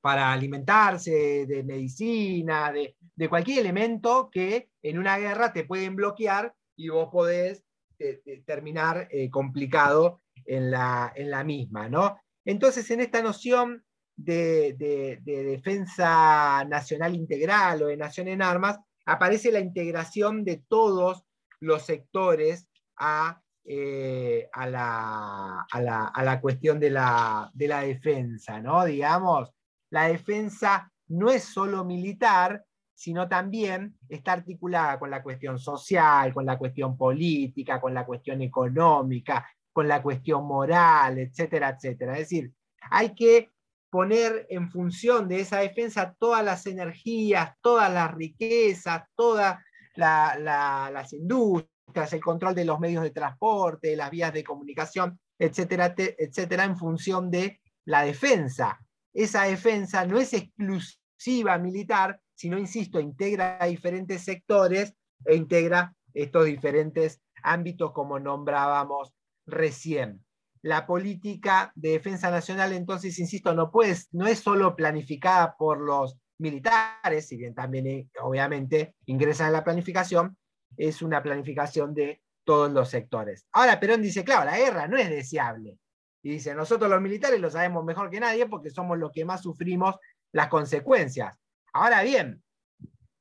para alimentarse, de medicina, de, cualquier elemento que en una guerra te pueden bloquear y vos podés eh, eh, terminar complicado en la, en la misma. ¿no? Entonces, en esta noción de, de, defensa nacional integral o de nación en armas, aparece la integración de todos los sectores a eh, a, la, cuestión de la, defensa, ¿no? Digamos, la defensa no es solo militar, sino también está articulada con la cuestión social, con la cuestión política, con la cuestión económica, con la cuestión moral, etcétera, etcétera. Es decir, hay que poner en función de esa defensa todas las energías, todas las riquezas, todas las industrias el control de los medios de transporte, las vías de comunicación, etcétera, etcétera, en función de la defensa. esa defensa no es exclusiva militar, sino, insisto, integra diferentes sectores e integra estos diferentes ámbitos como nombrábamos recién. La política de defensa nacional, entonces, insisto, no, puede, no es solo planificada por los militares, si bien también eh, obviamente ingresan en la planificación, es una planificación de todos los sectores. Ahora Perón dice, claro, la guerra no es deseable. Y dice, nosotros los militares lo sabemos mejor que nadie porque somos los que más sufrimos las consecuencias. Ahora bien,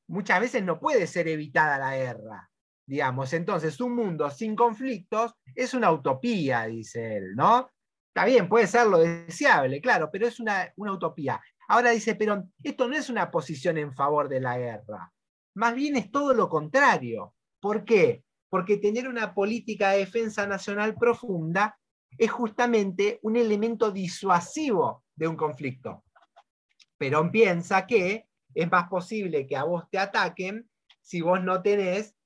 muchas veces no puede ser evitada la guerra. Digamos, entonces un mundo sin conflictos es una utopía, dice él, ¿no? Está bien, puede ser lo deseable, claro, pero es una, una utopía. Ahora dice Perón, esto no es una posición en favor de la guerra, más bien es todo lo contrario. ¿Por qué? Porque tener una política de defensa nacional profunda es justamente un elemento disuasivo de un conflicto. Perón piensa que es más posible que a vos te ataquen si vos no tenés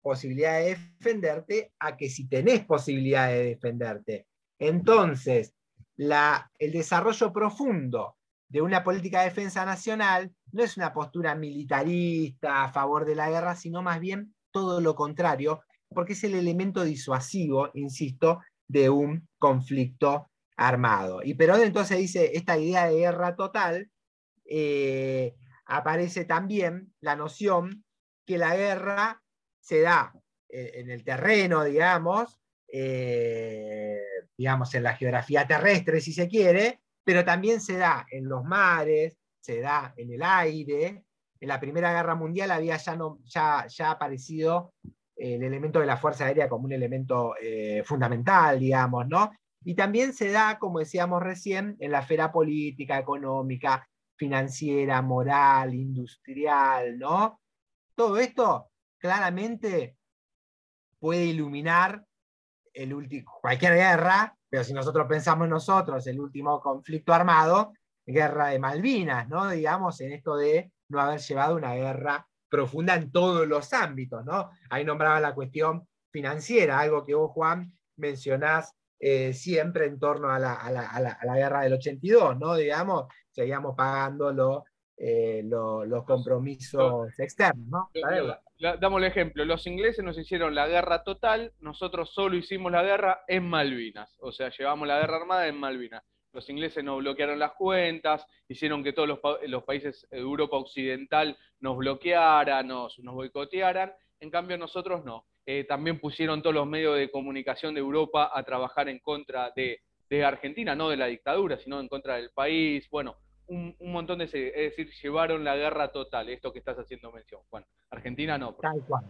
posibilidad de defenderte a que si tenés posibilidad de defenderte. Entonces, el desarrollo profundo de una política de defensa nacional no es una postura militarista a favor de la guerra, sino más bien todo lo contrario, porque es el elemento disuasivo, insisto, de un conflicto armado. Y Perón entonces dice, esta idea de guerra total, eh, aparece también la noción que la guerra se da eh, en el terreno, digamos, eh, digamos, en la geografía terrestre, si se quiere, pero también se da en los mares, se da en el aire. En la Primera Guerra Mundial había ya, aparecido el elemento de la Fuerza Aérea como un elemento eh, fundamental, digamos, ¿no? Y también se da, como decíamos recién, en la esfera política, económica, financiera, moral, industrial, ¿no? Todo esto claramente puede iluminar el cualquier guerra, pero si nosotros pensamos nosotros, el último conflicto armado, guerra de Malvinas, ¿no? Digamos, en esto de no haber llevado una guerra profunda en todos los ámbitos, ¿no? Ahí nombraba la cuestión financiera, algo que vos, Juan, mencionás eh, siempre en torno a la, guerra del 82, ¿no? Digamos, seguíamos pagando eh, los compromisos externos, ¿no? damos el ejemplo, los ingleses nos hicieron la guerra total, nosotros solo hicimos la guerra en Malvinas, o sea, llevamos la guerra armada en Malvinas. Los ingleses nos bloquearon las cuentas, hicieron que todos los, países de Europa Occidental nos bloquearan, nos, boicotearan, en cambio nosotros no. Eh, también pusieron todos los medios de comunicación de Europa a trabajar en contra de, de Argentina, no de la dictadura, sino en contra del país. Bueno, un, montón de, es decir, llevaron la guerra total, esto que estás haciendo mención, Juan. Argentina no. Tal cual.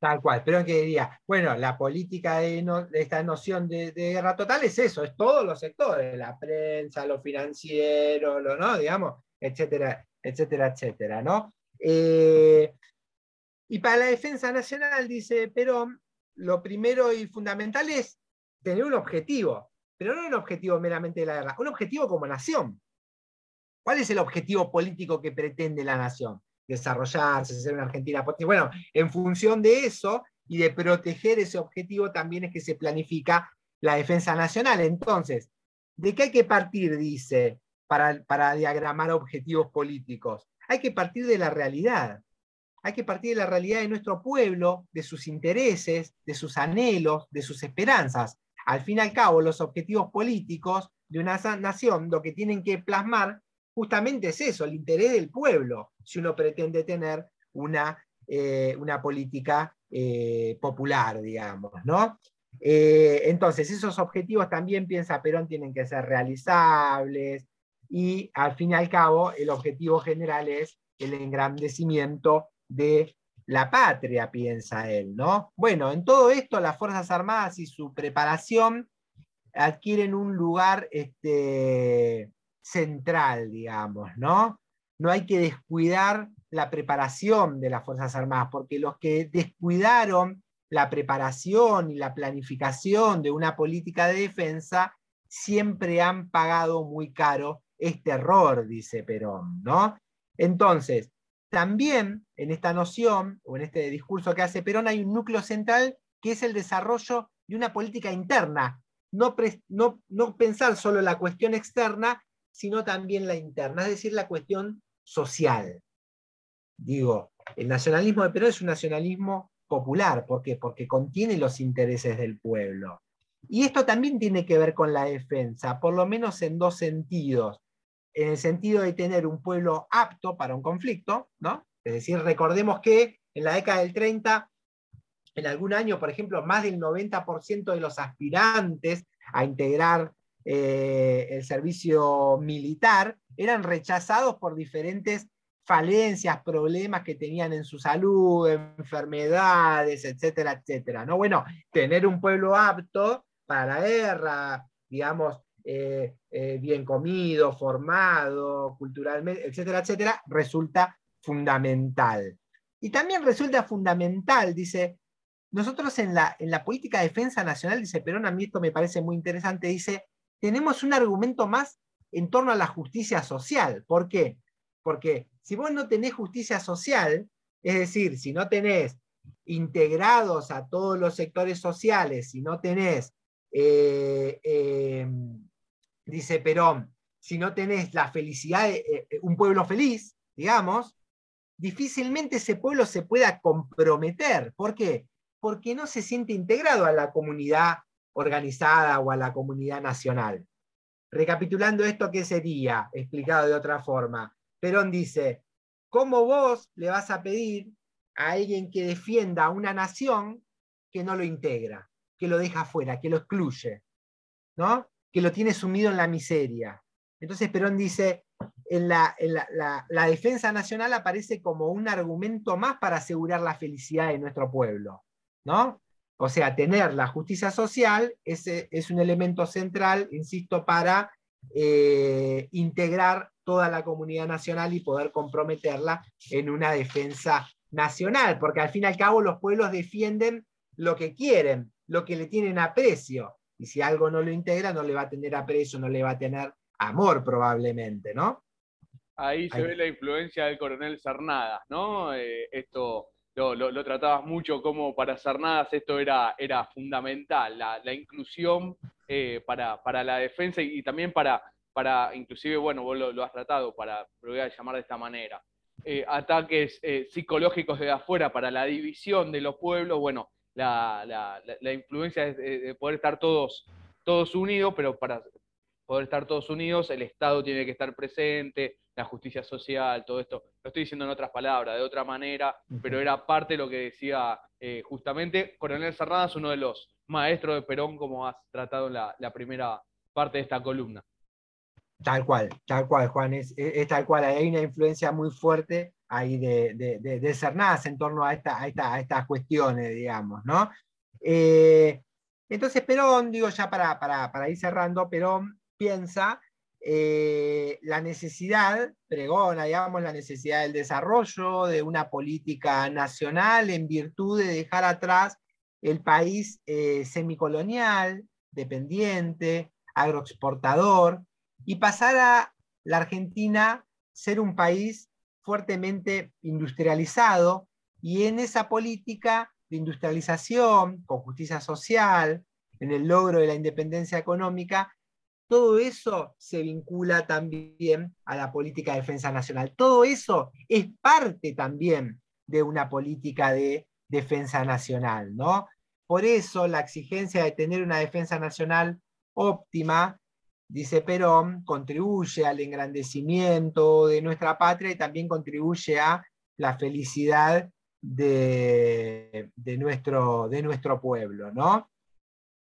Tal cual, pero que diría, bueno, la política de, esta noción de, guerra total es eso, es todos los sectores, la prensa, lo financiero, lo, ¿no? Digamos, etcétera, etcétera, etcétera, ¿no? Eh, y para la defensa nacional, dice Perón, lo primero y fundamental es tener un objetivo, pero no un objetivo meramente de la guerra, un objetivo como nación. ¿Cuál es el objetivo político que pretende la nación? Desarrollarse, ser una Argentina potente. Bueno, en función de eso y de proteger ese objetivo también es que se planifica la defensa nacional. Entonces, ¿de qué hay que partir, dice, para, para diagramar objetivos políticos? Hay que partir de la realidad. Hay que partir de la realidad de nuestro pueblo, de sus intereses, de sus anhelos, de sus esperanzas. Al fin y al cabo, los objetivos políticos de una nación lo que tienen que plasmar justamente es eso, el interés del pueblo, si uno pretende tener una, eh, una política eh, popular, digamos, ¿no? Eh, entonces, esos objetivos también, piensa Perón, tienen que ser realizables y al fin y al cabo el objetivo general es el engrandecimiento de la patria, piensa él, ¿no? Bueno, en todo esto las Fuerzas Armadas y su preparación adquieren un lugar este, central, digamos, ¿no? No hay que descuidar la preparación de las Fuerzas Armadas, porque los que descuidaron la preparación y la planificación de una política de defensa siempre han pagado muy caro este error, dice Perón, ¿no? Entonces, también en esta noción o en este discurso que hace Perón hay un núcleo central que es el desarrollo de una política interna, no, no, no pensar solo en la cuestión externa, sino también la interna, es decir, la cuestión social. Digo, el nacionalismo de Perón es un nacionalismo popular, ¿por qué? Porque contiene los intereses del pueblo. Y esto también tiene que ver con la defensa, por lo menos en dos sentidos. En el sentido de tener un pueblo apto para un conflicto, ¿no? Es decir, recordemos que en la década del 30, en algún año, por ejemplo, más del 90% de los aspirantes a integrar eh, el servicio militar eran rechazados por diferentes falencias, problemas que tenían en su salud, enfermedades, etcétera, etcétera. ¿no? Bueno, tener un pueblo apto para la guerra, digamos, eh, eh, bien comido, formado, culturalmente, etcétera, etcétera, resulta fundamental. Y también resulta fundamental, dice, nosotros en la, en la política de defensa nacional, dice Perón, a mí esto me parece muy interesante, dice, tenemos un argumento más en torno a la justicia social. ¿Por qué? Porque si vos no tenés justicia social, es decir, si no tenés integrados a todos los sectores sociales, si no tenés, eh, em, dice Perón, si no tenés la felicidad, eh, eh, un pueblo feliz, digamos, difícilmente ese pueblo se pueda comprometer. ¿Por qué? Porque no se siente integrado a la comunidad organizada o a la comunidad nacional. Recapitulando esto, ¿qué sería? Explicado de otra forma. Perón dice, ¿cómo vos le vas a pedir a alguien que defienda a una nación que no lo integra, que lo deja fuera, que lo excluye, ¿no? que lo tiene sumido en la miseria? Entonces Perón dice, en la, la, defensa nacional aparece como un argumento más para asegurar la felicidad de nuestro pueblo. ¿no? O sea, tener la justicia social es, es un elemento central, insisto, para eh, integrar toda la comunidad nacional y poder comprometerla en una defensa nacional, porque al fin y al cabo los pueblos defienden lo que quieren, lo que le tienen aprecio, y si algo no lo integra, no le va a tener aprecio, no le va a tener amor probablemente, ¿no? Ahí se ve la influencia del coronel Cernadas, ¿no? Eh, esto lo, tratabas mucho como para Cernadas esto era, era fundamental, la, inclusión eh, para, para, la defensa y, también para, para, inclusive, bueno, vos lo, has tratado, para, lo voy a llamar de esta manera, eh, ataques eh, psicológicos de afuera para la división de los pueblos, bueno, la, la, influencia es de poder estar todos, todos unidos, pero para poder estar todos unidos, el Estado tiene que estar presente, la justicia social, todo esto. Lo estoy diciendo en otras palabras, de otra manera, pero era parte de lo que decía eh, justamente Coronel Cerradas, uno de los maestros de Perón, como has tratado en la, primera parte de esta columna. Tal cual, tal cual, Juan, es, tal cual. Hay una influencia muy fuerte ahí de, de, Cernadas en torno a, esta, a, estas cuestiones, digamos, ¿no? Eh, entonces, Perón, digo ya para, para, para ir cerrando, Perón piensa eh, la necesidad, pregona, digamos, la necesidad del desarrollo de una política nacional en virtud de dejar atrás el país eh, semicolonial, dependiente, agroexportador, y pasar a la Argentina ser un país fuertemente industrializado y en esa política de industrialización, con justicia social, en el logro de la independencia económica, todo eso se vincula también a la política de defensa nacional. Todo eso es parte también de una política de defensa nacional, ¿no? Por eso la exigencia de tener una defensa nacional óptima, dice Perón, contribuye al engrandecimiento de nuestra patria y también contribuye a la felicidad de, nuestro, nuestro pueblo, ¿no?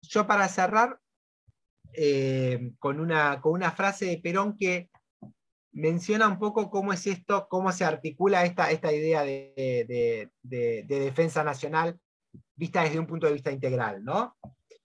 Yo para cerrar eh, con, una, con una frase de Perón que menciona un poco cómo es esto, cómo se articula esta, esta idea de, defensa nacional vista desde un punto de vista integral, ¿no?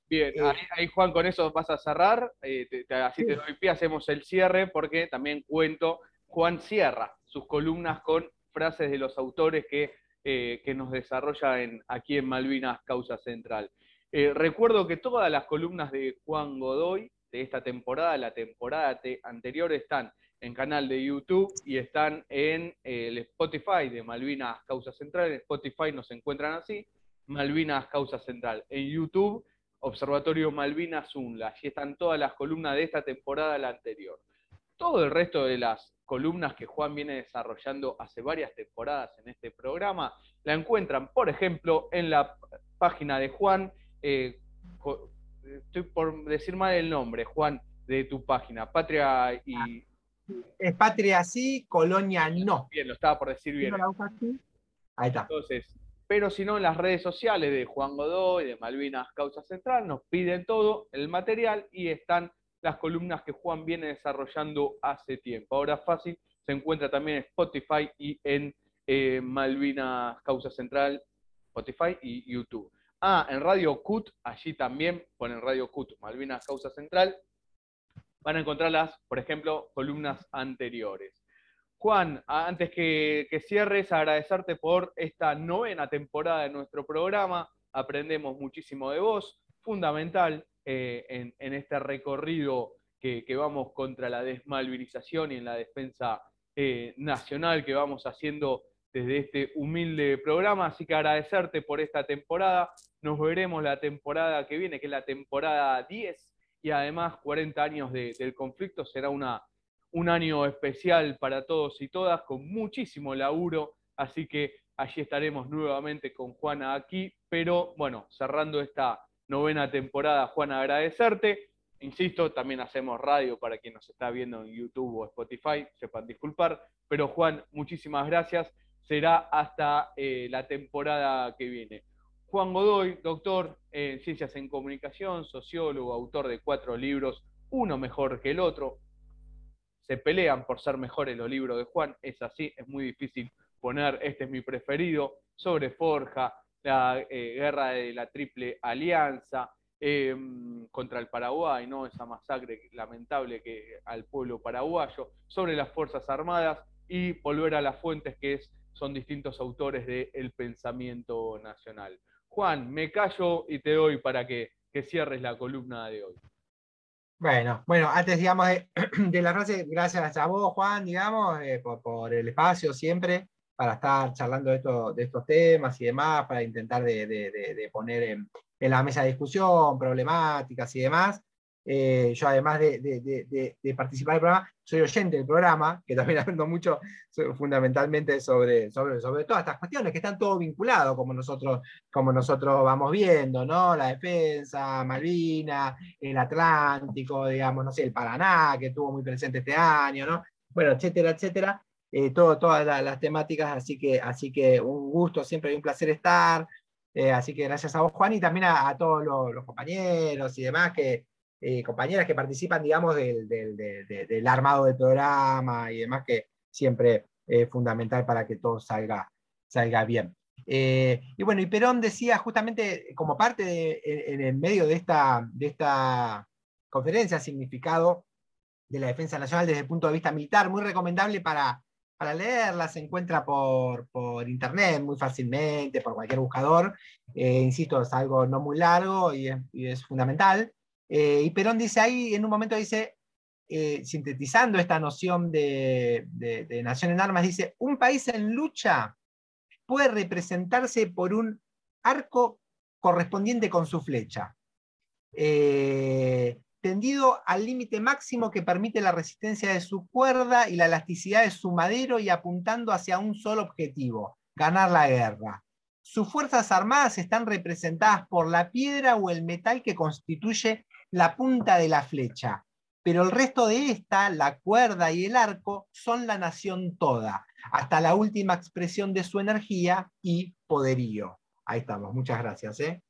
Bien, eh, ahí, Juan, con eso vas a cerrar, eh, así te doy pie, hacemos el cierre, porque también cuento, Juan cierra sus columnas con frases de los autores que, que nos desarrolla en, aquí en Malvinas Causa Central. Eh, recuerdo que todas las columnas de Juan Godoy de esta temporada, la temporada anterior, están en canal de YouTube y están en eh, el Spotify de Malvinas Causa Central. En Spotify nos encuentran así, Malvinas Causa Central. En YouTube, Observatorio Malvinas UNLA. Allí están todas las columnas de esta temporada, la anterior. todo el resto de las columnas que Juan viene desarrollando hace varias temporadas en este programa, la encuentran, por ejemplo, en la página de Juan. Eh, estoy por decir mal el nombre, Juan, de tu página, Patria y... Es Patria sí, Colonia no. Bien, lo estaba por decir bien. Ahí está. Entonces, pero si no, en las redes sociales de Juan Godoy, de Malvinas Causa Central, nos piden todo el material y están las columnas que Juan viene desarrollando hace tiempo. Ahora fácil, se encuentra también en Spotify y en eh, Malvinas Causa Central, Spotify y YouTube. Ah, en Radio CUT, allí también ponen Radio CUT, Malvinas Causa Central, van a encontrar las, por ejemplo, columnas anteriores. Juan, antes que, que, cierres, agradecerte por esta novena temporada de nuestro programa. Aprendemos muchísimo de vos, fundamental eh, en, este recorrido que, vamos contra la desmalvinización y en la defensa eh, nacional que vamos haciendo desde este humilde programa. Así que agradecerte por esta temporada. Nos veremos la temporada que viene, que es la temporada 10, y además 40 años del conflicto. Será una, un año especial para todos y todas, con muchísimo laburo. Así que allí estaremos nuevamente con Juana aquí, pero bueno, cerrando esta novena temporada, Juan, agradecerte. Insisto, también hacemos radio para quien nos está viendo en YouTube o Spotify, sepan disculpar. Pero Juan, muchísimas gracias. Será hasta eh, la temporada que viene. Juan Godoy, doctor en Ciencias en Comunicación, sociólogo, autor de cuatro libros, uno mejor que el otro. Se pelean por ser mejores los libros de Juan, es así, es muy difícil poner, este es mi preferido, sobre Forja, la eh, guerra de la Triple Alianza em, contra el Paraguay, ¿no? esa masacre lamentable que al pueblo paraguayo, sobre las Fuerzas Armadas y volver a las fuentes que es, son distintos autores del pensamiento nacional. Juan, me callo y te doy para que, cierres la columna de hoy. Bueno, bueno, antes, digamos, de, la frase, gracias a vos, Juan, digamos, eh, por, el espacio siempre para estar charlando de, de estos temas y demás, para intentar de, poner en, la mesa de discusión problemáticas y demás. Eh, yo además de, participar del programa, soy oyente del programa, que también aprendo mucho fundamentalmente sobre, sobre, sobre todas estas cuestiones que están todo vinculados, como nosotros, como nosotros vamos viendo, ¿no? La defensa, Malvinas, el Atlántico, digamos, no sé, el Paraná, que estuvo muy presente este año, ¿no? Bueno, etcétera, etcétera. Eh, todas las temáticas, así que, así que un gusto, siempre un placer estar. Eh, así que gracias a vos, Juan, y también a, todos los, compañeros y demás, que, eh, compañeras que participan, digamos, del, del, armado del programa y demás, que siempre es fundamental para que todo salga, salga bien. y bueno, y Perón decía justamente como parte de, en, el medio de esta, de esta conferencia, significado de la defensa nacional desde el punto de vista militar, muy recomendable para, para leerla, se encuentra por, internet muy fácilmente, por cualquier buscador. Eh, insisto, es algo no muy largo y es, fundamental. Eh, y Perón dice ahí, en un momento dice, eh, sintetizando esta noción de, de, nación en armas, dice, un país en lucha puede representarse por un arco correspondiente con su flecha tendido al límite máximo que permite la resistencia de su cuerda y la elasticidad de su madero y apuntando hacia un solo objetivo, ganar la guerra. Sus fuerzas armadas están representadas por la piedra o el metal que constituye la punta de la flecha, pero el resto de esta, la cuerda y el arco, son la nación toda, hasta la última expresión de su energía y poderío. Ahí estamos, muchas gracias. ¿eh?